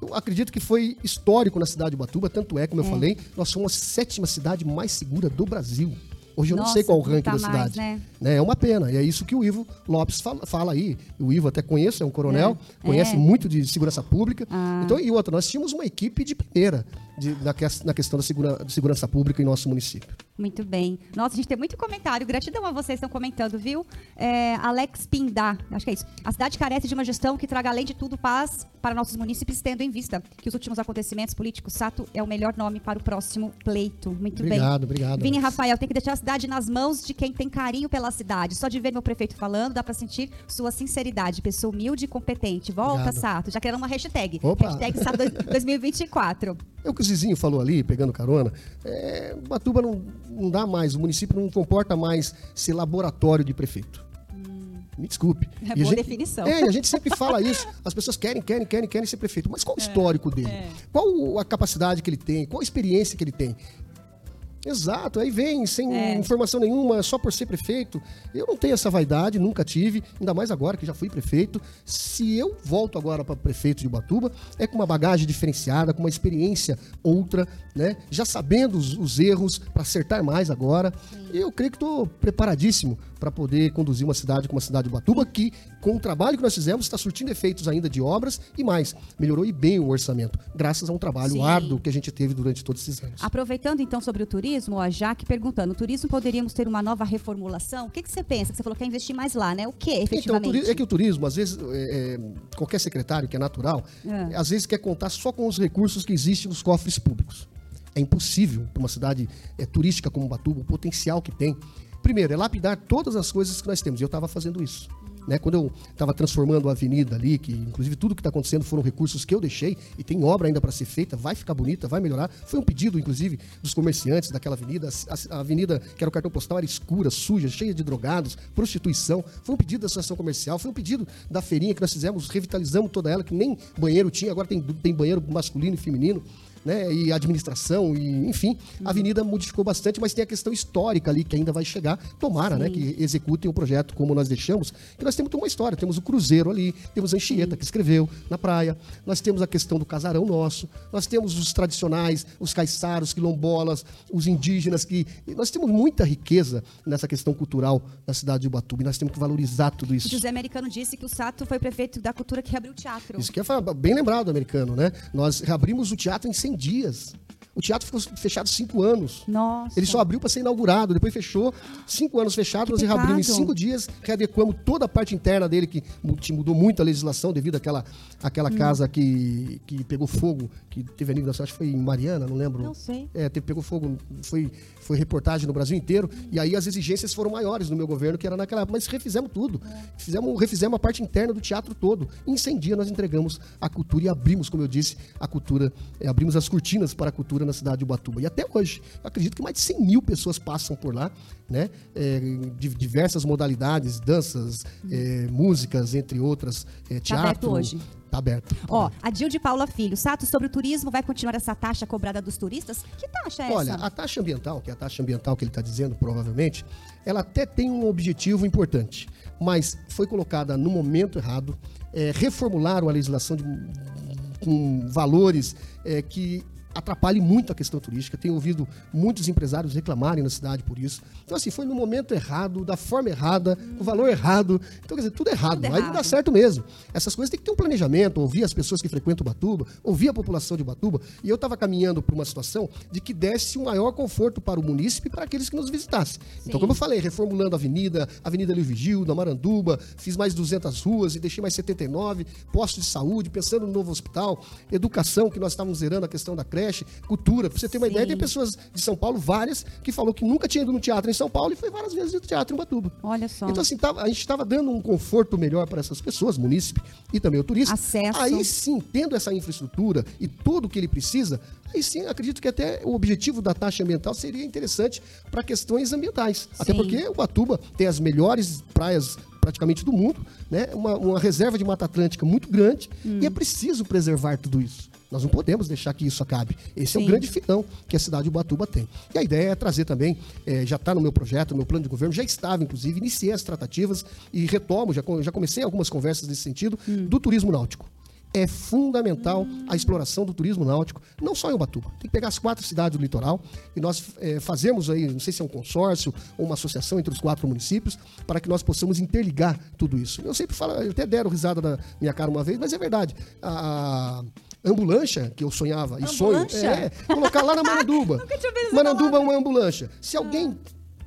Eu acredito que foi histórico na cidade de Ubatuba, tanto é, como eu falei, nós somos a sétima cidade mais segura do Brasil. Hoje eu não Nossa, sei qual o não ranking tá da mais, cidade. né? né? É uma pena. E é isso que o Ivo Lopes fala, fala aí. O Ivo até conheço, é um coronel, É, conhece é. muito de segurança pública. Ah. Então, e outra, nós tínhamos uma equipe de primeira de- ques- na questão da segura- de segurança pública em nosso município. Muito bem. Nossa, a gente tem muito comentário. Gratidão a vocês que estão comentando, viu? É, Alex Pindá, acho que é isso. A cidade carece de uma gestão que traga, além de tudo, paz para nossos munícipes, tendo em vista que os últimos acontecimentos políticos, Sato é o melhor nome para o próximo pleito. Muito bem. Obrigado, obrigado. Vini Alex. Rafael, tem que deixar a cidade nas mãos de quem tem carinho pela cidade. Só de ver meu prefeito falando, dá pra sentir sua sinceridade. Pessoa humilde e competente. Volta, Obrigado. Sato. Já criaram uma hashtag. Opa. Hashtag Sato 2024. É o que o Zizinho falou ali, pegando carona. É, Batuba não, não dá mais, o município não comporta mais ser laboratório de prefeito. Me desculpe. É a boa gente- definição. É, a gente sempre fala isso. As pessoas querem, querem, querem, querem ser prefeito. Mas qual o histórico dele? é. Qual a capacidade que ele tem? Qual a experiência que ele tem? Exato, aí vem sem É. informação nenhuma, só por ser prefeito. Eu não tenho essa vaidade, nunca tive, ainda mais agora que já fui prefeito. Se eu volto agora para prefeito de Ubatuba, é com uma bagagem diferenciada, com uma experiência outra, né? Já sabendo os, os erros para acertar mais agora. E eu creio que estou preparadíssimo para poder conduzir uma cidade como a cidade de Ubatuba, que com o trabalho que nós fizemos está surtindo efeitos ainda de obras e mais, melhorou e bem o orçamento, graças a um trabalho Sim. árduo que a gente teve durante todos esses anos. Aproveitando então sobre o turismo, a Jaque perguntando: o turismo poderíamos ter uma nova reformulação? O que, que você pensa? Você falou que quer investir mais lá, né? O que, Então, efetivamente? turi- é que o turismo, às vezes, é, é, qualquer secretário que é natural, É. às vezes quer contar só com os recursos que existem nos cofres públicos. É impossível para uma cidade é, turística como Batuba, o potencial que tem. Primeiro, é lapidar todas as coisas que nós temos. E eu estava fazendo isso. Né? Quando eu estava transformando a avenida ali, que inclusive tudo que está acontecendo foram recursos que eu deixei, e tem obra ainda para ser feita, vai ficar bonita, vai melhorar. Foi um pedido, inclusive, dos comerciantes daquela avenida. A, a avenida, que era o cartão postal, era escura, suja, cheia de drogados, prostituição. Foi um pedido da associação comercial, foi um pedido da feirinha que nós fizemos, revitalizamos toda ela, que nem banheiro tinha, agora tem, tem banheiro masculino e feminino né, e administração, e, enfim, a avenida modificou bastante, mas tem a questão histórica ali que ainda vai chegar. Tomara, né, que executem o projeto como nós deixamos, que nós temos uma história, temos o Cruzeiro ali, temos a Anchieta que escreveu na praia, nós temos a questão do casarão nosso, nós temos os tradicionais, os caiçaros, quilombolas, os indígenas, que nós temos muita riqueza nessa questão cultural na cidade de Ubatuba, e nós temos que valorizar tudo O isso. José Americano disse que o Sato foi prefeito da cultura que reabriu o teatro. Isso que é bem lembrado, americano, né? Nós reabrimos o teatro em 100 dias. O teatro ficou fechado cinco anos. Nossa. Ele só abriu para ser inaugurado, depois fechou. Cinco anos fechado, Que nós reabrimos em pecado. cinco dias, readequamos toda a parte interna dele, que mudou muito a legislação devido àquela, àquela Hum. casa que, que pegou fogo, que teve a nível nacional, acho que foi em Mariana, não lembro. Não sei. É, teve, pegou fogo, foi, foi reportagem no Brasil inteiro, e aí as exigências foram maiores no meu governo, que era naquela época, mas refizemos tudo. Fizemos, refizemos a parte interna do teatro todo. Em 100 dias nós entregamos a cultura e abrimos, como eu disse, a cultura, é, abrimos as cortinas para a cultura na cidade de Ubatuba. E até hoje, eu acredito que mais de 100 mil pessoas passam por lá, né? É, de diversas modalidades, danças, é, músicas, entre outras, é, teatro. Tá aberto hoje? Tá aberto. Ó, a Dil de Paula Filho. Sato, sobre o turismo, vai continuar essa taxa cobrada dos turistas? Que taxa é Olha, essa? a taxa ambiental, que é a taxa ambiental que ele está dizendo, provavelmente, ela até tem um objetivo importante, mas foi colocada no momento errado, é, reformularam a legislação de- com valores é, que atrapalhe muito a questão turística. Tenho ouvido muitos empresários reclamarem na cidade por isso. Então, assim, foi no momento errado, da forma errada, com o valor errado. Então, quer dizer, tudo errado. Tudo Aí não errado. dá certo mesmo. Essas coisas tem que ter um planejamento, ouvir as pessoas que frequentam Ubatuba, ouvir a população de Ubatuba. E eu estava caminhando para uma situação de que desse um maior conforto para o munícipe e para aqueles que nos visitassem. Então, Sim. como eu falei, reformulando a avenida, Avenida Livre Gil, da Maranduba, fiz mais 200 ruas e deixei mais 79, postos de saúde, pensando no novo hospital, educação, que nós estávamos zerando a questão da creche, cultura. Para você ter uma Sim. ideia, tem pessoas de São Paulo, várias, que falou que nunca tinha ido no teatro em São Paulo e foi várias vezes no teatro em Ubatuba. Olha só. Então, assim, tava- a gente estava dando um conforto melhor para essas pessoas, munícipe e também o turista. Acesso. Aí sim, tendo essa infraestrutura e tudo o que ele precisa, aí sim, acredito que até o objetivo da taxa ambiental seria interessante para questões ambientais. Até Sim. porque o Ubatuba tem as melhores praias praticamente do mundo, né? uma, uma reserva de Mata Atlântica muito grande Hum. e é preciso preservar tudo isso. Nós não podemos deixar que isso acabe. Esse é Sim. o grande filão que a cidade de Ubatuba tem. E a ideia é trazer também, eh, já está no meu projeto, no meu plano de governo, já estava, inclusive, iniciei as tratativas e retomo, já, já comecei algumas conversas nesse sentido, Hum. do turismo náutico. É fundamental a exploração do turismo náutico, não só em Ubatuba. Tem que pegar as quatro cidades do litoral e nós eh, fazemos aí, não sei se é um consórcio ou uma associação entre os quatro municípios, para que nós possamos interligar tudo isso. Eu sempre falo, eu até deram risada da minha cara uma vez, mas é verdade. A ambulância que eu sonhava e sonho é colocar lá na essa Manduba é uma ambulância. Se alguém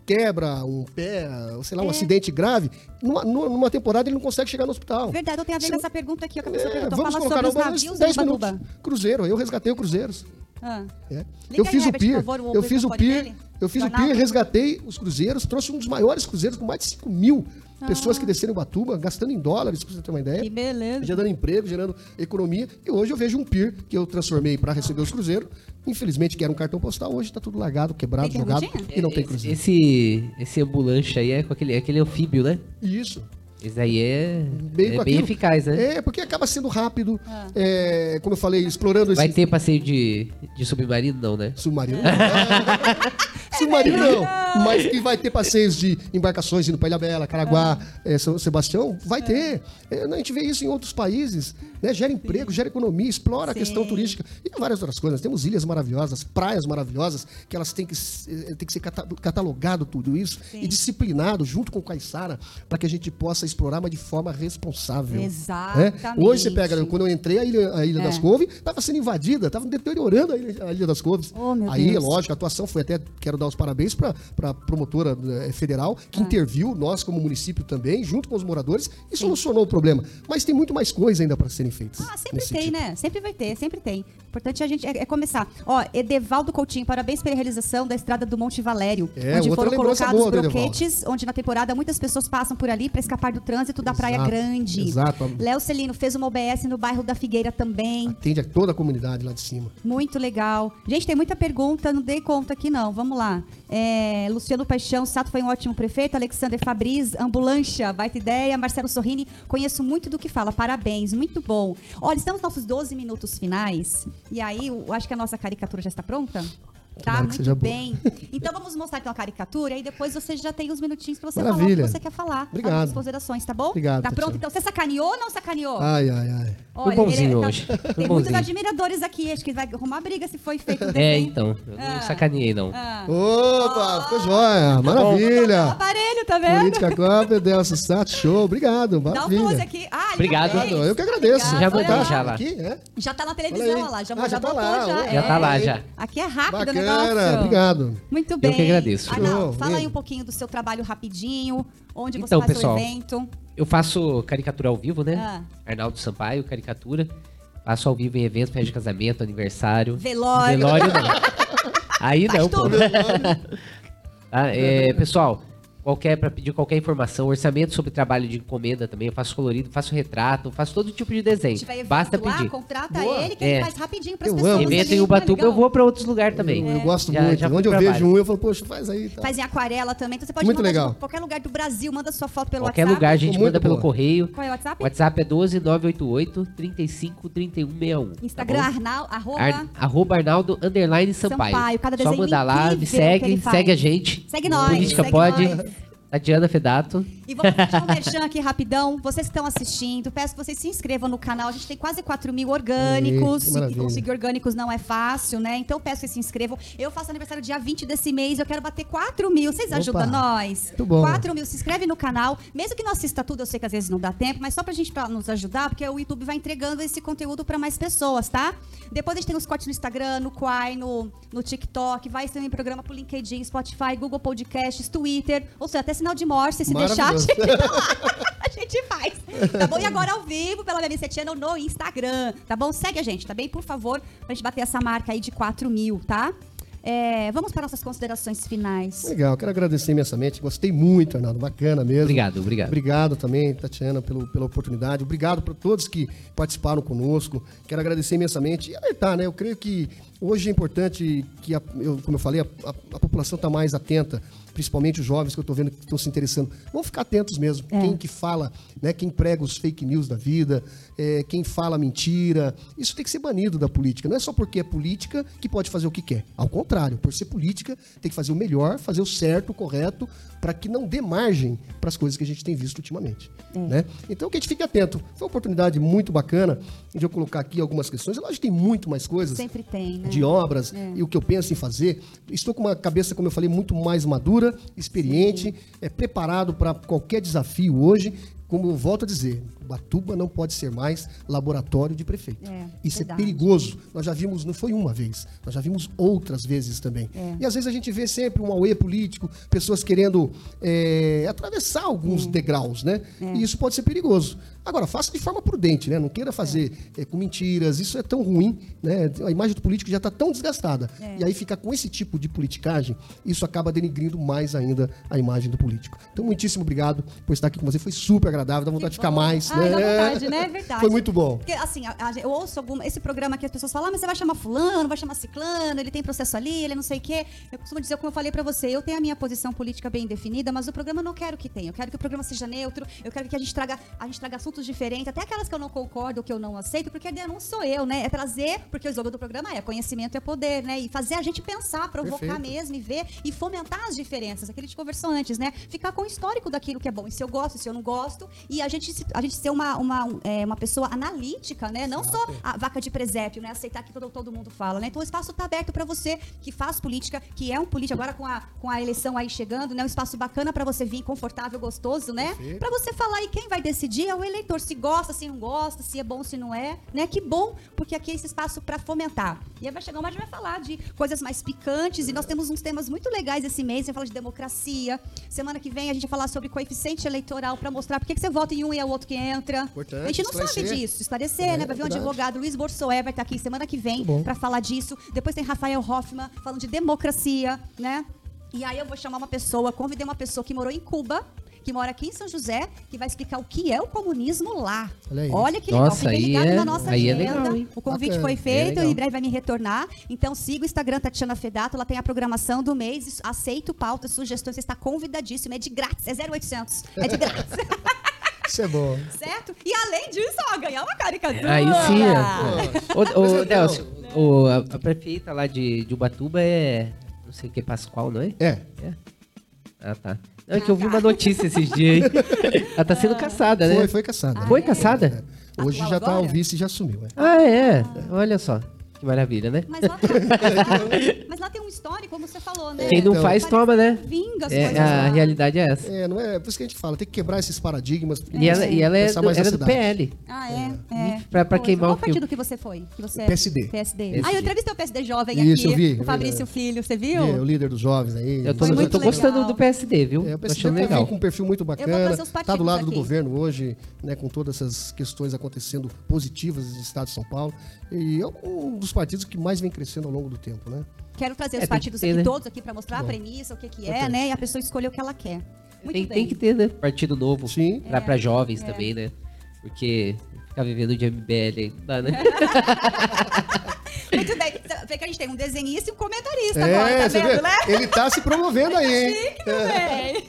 quebra um pé, sei lá, É. um acidente grave, numa, numa temporada ele não consegue chegar no hospital. Verdade, eu tenho a ver Se- com essa pergunta aqui. que a pessoa É, perguntou. vamos Fala colocar sobre os navios 10 em Ubatuba. minutos. Cruzeiro, eu resgatei o Cruzeiros. Ah. É. Eu fiz o Herbert, favor, o eu fiz o dele. eu fiz o pier, resgatei os cruzeiros, trouxe um dos maiores cruzeiros com mais de 5 mil pessoas que desceram Batuba, gastando em dólares, pra você ter uma ideia. Ah. Que beleza. Gerando emprego, gerando economia. E hoje eu vejo um pier que eu transformei para receber os cruzeiros. Infelizmente, que era um cartão postal, hoje está tudo largado, quebrado, jogado e não tem cruzeiro. Esse, esse ambulante aí é com aquele, aquele anfíbio, né? Isso. Esse aí é, Bem é bem aquilo. eficaz, né? É, porque acaba sendo rápido. Ah. é, como eu falei, explorando esse Vai ter passeio de, de submarino, não, né? submarino. submarino não. Mas que vai ter passeios de embarcações indo para Ilha Bela, Caraguá, eh, São Sebastião, vai ter. Eh, a gente vê isso em outros países. Né? Gera emprego, gera economia, explora a Sim. questão turística e várias outras coisas. Temos ilhas maravilhosas, praias maravilhosas, que elas têm que, tem que ser cata- catalogado tudo isso Sim. e disciplinado junto com o Caiçara para que a gente possa explorar, mas de forma responsável. né? Exatamente. Hoje você pega, quando eu entrei, a Ilha, a ilha É. das Couves estava sendo invadida, estava deteriorando a Ilha, a ilha das Couves. Oh, Aí, Deus. lógico, a atuação foi até, quero dar os parabéns para a promotora eh, federal, Ah. que interviu, nós como município também, junto com os moradores, e solucionou o problema. Mas tem muito mais coisa ainda para serem feitas. Ah, sempre tem, sentido. né? Sempre vai ter, sempre tem. O importante é a gente é, é começar. Ó, Edevaldo Coutinho, parabéns pela realização da estrada do Monte Valério. É, onde foram colocados boa broquetes, onde na temporada muitas pessoas passam por ali para escapar do trânsito da Praia Exato, Grande. exato. Léo Celino fez uma OBS no bairro da Figueira também. Atende a toda a comunidade lá de cima. Muito legal. Gente, tem muita pergunta, não dei conta aqui não. Vamos lá. É, Luciano Paixão, Sato foi um ótimo prefeito. Alexander Fabriz, Ambulância, baita ideia. Marcelo Sorrini, conheço muito do que fala. Parabéns, muito bom. Olha, estamos nos nossos 12 minutos finais. E aí, eu acho que a nossa caricatura já está pronta? Tá, muito boa. bem. Então vamos mostrar então a caricatura e depois você já tem os minutinhos para você falar o Maravilha. que você quer falar. Obrigado. As considerações, tá bom? Obrigado, Tá pronto? Tatiana. Então, você sacaneou ou não sacaneou? Ai, ai, ai. Foi bonzinho tá- hoje. Foi Tem muitos bonzinho. admiradores aqui, acho que vai arrumar briga se foi feito um É, então. Eu não Ah. sacaneei, não. Ah. Opa, ficou joia. Maravilha. Aparelho, tá vendo? Política Copa, Delcio Sato, show. Obrigado, Dá um maravilha. close aqui. Ah, ele Obrigado. eu que agradeço. Obrigado. Já Olha lá. já lá. Aqui, é? Já tá na Olha televisão, olha lá. Já, Ah, já já tá botou, lá, já. ó. Já tá lá, já. Aqui é rápido o Obrigado. Muito bem. que agradeço. Arnaldo, Show, fala aí um pouquinho do seu trabalho rapidinho. Onde você Então, faz pessoal, seu evento. Eu faço caricatura ao vivo, né? Ah. Arnaldo Sampaio, caricatura. Faço ao vivo em eventos, festa de casamento, aniversário. Velório. Velório não. Aí não, pô. Tá, é, pessoal, qualquer para pedir qualquer informação, orçamento sobre trabalho de encomenda também, eu faço colorido, faço retrato, faço todo tipo de desenho. Se tiver evento Basta lá, pedir. contrata Boa. ele que É. ele faz rapidinho pras Eu pessoas. amo. Evento em Ubatuba, eu vou para outros lugares também. Eu, eu gosto Já- muito. já Onde eu pra vejo um, eu falo, poxa, faz aí. Tá. Faz em aquarela também. Então você pode Muito mandar legal. de qualquer lugar do Brasil. Manda sua foto pelo Qualquer WhatsApp. lugar a gente Muito manda pelo boa. Qual correio. é o WhatsApp? O WhatsApp é 12988 35 3161. Instagram, tá? Arnal, arroba. Ar, arroba Arnaldo underline Sampaio. Sampaio, cada Só desenho mandar lá, me segue, segue a gente. Segue nós, Política segue pode. Nós. Tatiana Fedato. E vamos deixar um merchan aqui rapidão. Vocês que estão assistindo, peço que vocês se inscrevam no canal. A gente tem quase 4 mil orgânicos. Eita, e conseguir orgânicos não é fácil, né? Então peço que se inscrevam. Eu faço aniversário dia 20 desse mês. Eu quero bater 4 mil. Vocês Opa. ajudam nós? Muito bom. 4 mil. Se inscreve no canal. Mesmo que não assista tudo, eu sei que às vezes não dá tempo, mas só pra gente pra nos ajudar, porque o YouTube vai entregando esse conteúdo pra mais pessoas, tá? Depois a gente tem os cortes no Instagram, no Quai, no, no TikTok. Vai ter um programa pro LinkedIn, Spotify, Google Podcasts, Twitter. Ou seja, até sinal de morse, se deixar. Maravilhoso. a gente faz. Tá bom? E agora ao vivo pela BBC Channel no Instagram. Tá bom? Segue a gente, tá bem? Por favor, pra gente bater essa marca aí de 4 mil, tá? É, vamos para nossas considerações finais. Legal, quero agradecer imensamente. Gostei muito, Arnaldo. Bacana mesmo. Obrigado, obrigado. Obrigado também, Tatiana, pelo, pela oportunidade. Obrigado para todos que participaram conosco. Quero agradecer imensamente e alertar, né? Eu creio que hoje é importante que, a- eu- como eu falei, a, a- a população está mais atenta, principalmente os jovens que eu estou vendo que estão se interessando. Vamos ficar atentos mesmo. É. Quem que fala, né? Quem prega os fake news da vida, é, quem fala mentira. Isso tem que ser banido da política. Não é só porque é política que pode fazer o que quer. Ao contrário, por ser política, tem que fazer o melhor, fazer o certo, o correto, para que não dê margem para as coisas que a gente tem visto ultimamente. Né? Então, que a gente fique atento. Foi uma oportunidade muito bacana de eu colocar aqui algumas questões. Lógico que tem muito mais coisas Sempre tem? De obras e o que eu penso em fazer. Estou com uma cabeça, como eu falei, muito mais madura, experiente, é, preparado para qualquer desafio hoje. Como eu volto a dizer, Batuba não pode ser mais laboratório de prefeito. É, Isso verdade. é perigoso. Nós já vimos, não foi uma vez, nós já vimos outras vezes também. É. E às vezes a gente vê sempre um auê político, pessoas querendo é, atravessar alguns degraus, né? E isso pode ser perigoso. Agora, faça de forma prudente, né? Não queira fazer é, com mentiras, isso é tão ruim, né? A imagem do político já está tão desgastada. E aí ficar com esse tipo de politicagem, isso acaba denigrindo mais ainda a imagem do político. Então, muitíssimo obrigado por estar aqui com você. Foi super agradável, dá vontade de ficar mais. Né? vontade, né? É verdade. Foi muito bom. Porque, assim, a- a- eu ouço algum, esse programa que as pessoas falam, ah, mas você vai chamar fulano, vai chamar ciclano, ele tem processo ali, ele não sei o quê. Eu costumo dizer, como eu falei pra você, eu tenho a minha posição política bem definida, mas o programa eu não quero que tenha. Eu quero que o programa seja neutro, eu quero que a gente traga, a gente traga assuntos diferentes, até aquelas que eu não concordo, que eu não aceito, porque não sou eu, né? É trazer, porque o slogan do programa é conhecimento é poder, né? E fazer a gente pensar, provocar Perfeito. mesmo e ver e fomentar as diferenças, aquilo que a gente conversou antes, né? Ficar com o histórico daquilo que é bom, e se eu gosto, e se eu não gosto, e a gente, se- a gente ser uma, uma, um, é, uma pessoa analítica, né? Não só a vaca de presépio, né? Aceitar que todo, todo mundo fala, né? Então o espaço está aberto para você que faz política, que é um político, agora com a, com a eleição aí chegando, né? Um espaço bacana para você vir, confortável, gostoso, né? Para você falar e quem vai decidir é o eleitor, se gosta, se não gosta, se é bom, se não é, né? Que bom, porque aqui é esse espaço para fomentar. E aí vai chegar uma, a gente vai falar de coisas mais picantes e nós temos uns temas muito legais esse mês, a gente vai falar de democracia. Semana que vem a gente vai falar sobre coeficiente eleitoral para mostrar por que você vota em um e é o outro que entra. Importante, a gente não sabe esclarecer. disso, esclarecer, É, né? Vai vir um advogado, Luiz Borsoé vai estar aqui semana que vem bom. para falar disso. Depois tem Rafael Hoffman falando de democracia, né? E aí eu vou chamar uma pessoa, convidei uma pessoa que morou em Cuba, que mora aqui em São José, que vai explicar o que é o comunismo lá. Olha aí. Olha que legal, Nossa, aí ligado é- na nossa é agenda. legal, hein? o convite Bacana, foi é feito, legal. em breve vai me retornar. Então siga o Instagram Tatiana Fedato, ela tem a programação do mês, aceito pautas, sugestões, você está convidadíssimo, é de grátis, é 0800, é de grátis, Isso é bom. certo? E além disso, ó, ganhar uma caricatura. Aí sim, é. Ô, ô, é Nelson, ô, a, a prefeita lá de, de Ubatuba é. Não sei o que, Pascoal, não é? É. É? Ah, tá. Não, é que eu vi uma notícia esses dias aí. Ela tá sendo caçada, né? Foi, foi caçada. Foi caçada? É. Hoje Atual já tá o agora? vice e já sumiu. é. Ah, é. Olha só. Que maravilha, né? Mas lá, mas lá tem um histórico, como você falou, né? Quem não Então. faz, toma, né? Vinga as É, coisas a lá. realidade é essa. É, não é, por isso que a gente fala, tem que quebrar esses paradigmas. E ela, e ela é do, era do cidade. PL. Ah, é? é. Pra- pra Pois, queimar Qual o partido que você foi? Que você é? PSD. PSD. Ah, eu entrevistei o PSD jovem Isso, aqui. eu vi, o Fabrício é. Filho, você É, viu? o líder dos jovens aí. Eu tô, eu tô gostando legal. do PSD, viu? É, o PSD tá legal. com um perfil muito bacana. Está do lado do governo hoje, né, com todas essas questões acontecendo positivas no estado de São Paulo. E é um dos partidos que mais vem crescendo ao longo do tempo, né? Quero trazer É, os partidos ter, aqui né? todos aqui para mostrar a Bom. premissa, o que, que é, né? E a pessoa escolher o que ela quer. Muito Tem, bem. tem que ter, né? Partido novo. Sim. Pra, É, pra jovens também, né? Porque ficar vivendo de MBL aí não dá, né? Muito bem. Vê que a gente tem um desenhista e um comentarista agora, tá É, vendo, né? Ele tá se promovendo aí, hein? Chique também.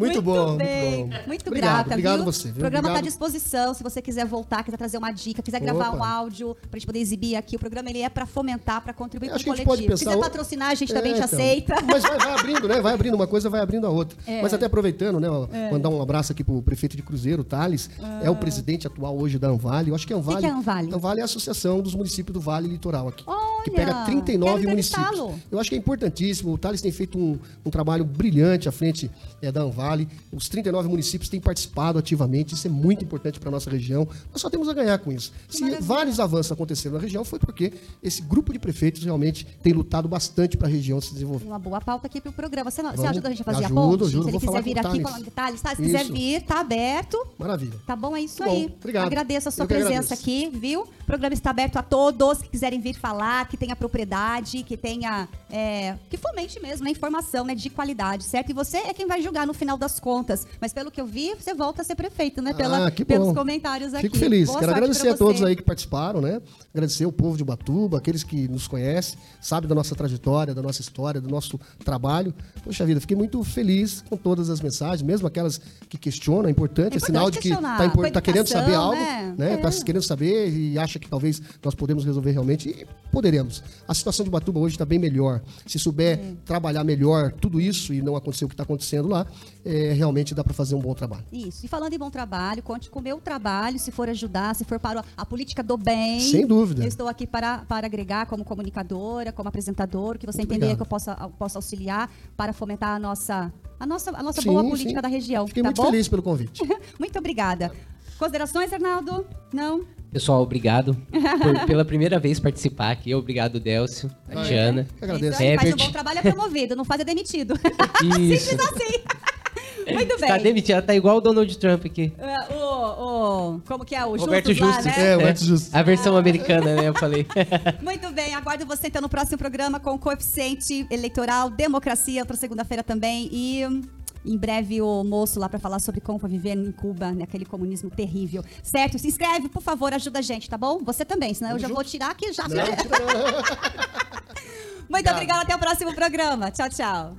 Muito, bom, bem. muito bom. Muito Obrigado, grata, obrigado viu? você, viu? O programa está à disposição, se você quiser voltar, quiser trazer uma dica, quiser gravar Opa. um áudio pra gente poder exibir aqui. O programa ele é pra fomentar, pra contribuir Acho com que o a gente pode coletivo. pensar quiser o- patrocinar, a gente também É, te então. aceita. Mas vai, vai abrindo, né? Vai abrindo uma coisa, vai abrindo a outra. É. Mas até aproveitando, né? ó, Mandar um abraço aqui pro prefeito de Cruzeiro, Thales. É o presidente atual hoje da Anvale. Eu acho que a Anvale. que é a Anvale? Anvale é a associação dos municípios do Vale Litoral aqui. Que pega 39 quero municípios. Eu acho que é importantíssimo. O Thales tem feito um, um trabalho brilhante à frente é, da Anvale. Os 39 municípios têm participado ativamente. Isso é muito importante para nossa região. Nós só temos a ganhar com isso. Se maravilha. vários avanços aconteceram na região, foi porque esse grupo de prefeitos realmente tem lutado bastante para a região se desenvolver. Uma boa pauta aqui pro programa. Você, não- você Vamos. ajuda a gente a fazer Ajudo, a ponte? ajudo. Se ele quiser vir com o aqui Thales. falando detalhes, tá? Se quiser Isso. vir, tá aberto. Maravilha. Tá bom? É isso Tá bom, aí. obrigado. Agradeço a sua Eu que presença aqui, viu? O programa está aberto a todos que quiserem vir falar, que tenha propriedade, que tenha. é, que fomente mesmo, né? Informação, né? De qualidade, certo? E você é quem vai julgar no final das contas. Mas pelo que eu vi, você volta a ser prefeito, né? Pela, Ah, que pelos comentários aqui. Fico feliz. Boa Quero agradecer a todos aí que participaram, né? Agradecer o povo de Ubatuba, aqueles que nos conhecem, sabem da nossa trajetória, da nossa história, do nosso trabalho. Poxa vida, fiquei muito feliz com todas as mensagens, mesmo aquelas que questionam. É importante, É é, sinal importante de que está com tá querendo saber algo, né? né? É. Tá querendo saber e acha que talvez nós podemos resolver realmente. E A situação de Ubatuba hoje está bem melhor. Se souber trabalhar melhor tudo isso e não acontecer o que está acontecendo lá, é, realmente dá para fazer um bom trabalho. Isso. E falando em bom trabalho, conte com o meu trabalho, se for ajudar, se for para a política do bem. Sem dúvida. Eu estou aqui para, para agregar como comunicadora, como apresentador, que você Muito entender obrigado. que eu possa, possa auxiliar para fomentar a nossa, a nossa, a nossa Sim, boa política sim. da região. Fiquei tá muito bom? feliz pelo convite. muito obrigada. Considerações, Arnaldo? Não? Pessoal, obrigado por pela primeira vez participar aqui. Obrigado, Délcio, a Tiana. Eu agradeço. Aí, faz um bom trabalho, é promovido, não faz é demitido. Isso. Simples assim. Muito bem. Tá demitido, ela tá igual o Donald Trump aqui. É, o, o, como que é? O Roberto Justus lá, Justus. né? É, o Edson Justo. A versão americana, né? Eu falei. Muito bem, aguardo você então no próximo programa com o coeficiente eleitoral, democracia, outra segunda-feira também. E em breve o moço lá para falar sobre como foi viver em Cuba, naquele comunismo terrível. Certo? Se inscreve, por favor, ajuda a gente, tá bom? Você também, senão eu já vou tirar aqui já. Não. Muito obrigada, até o próximo programa. Tchau, tchau.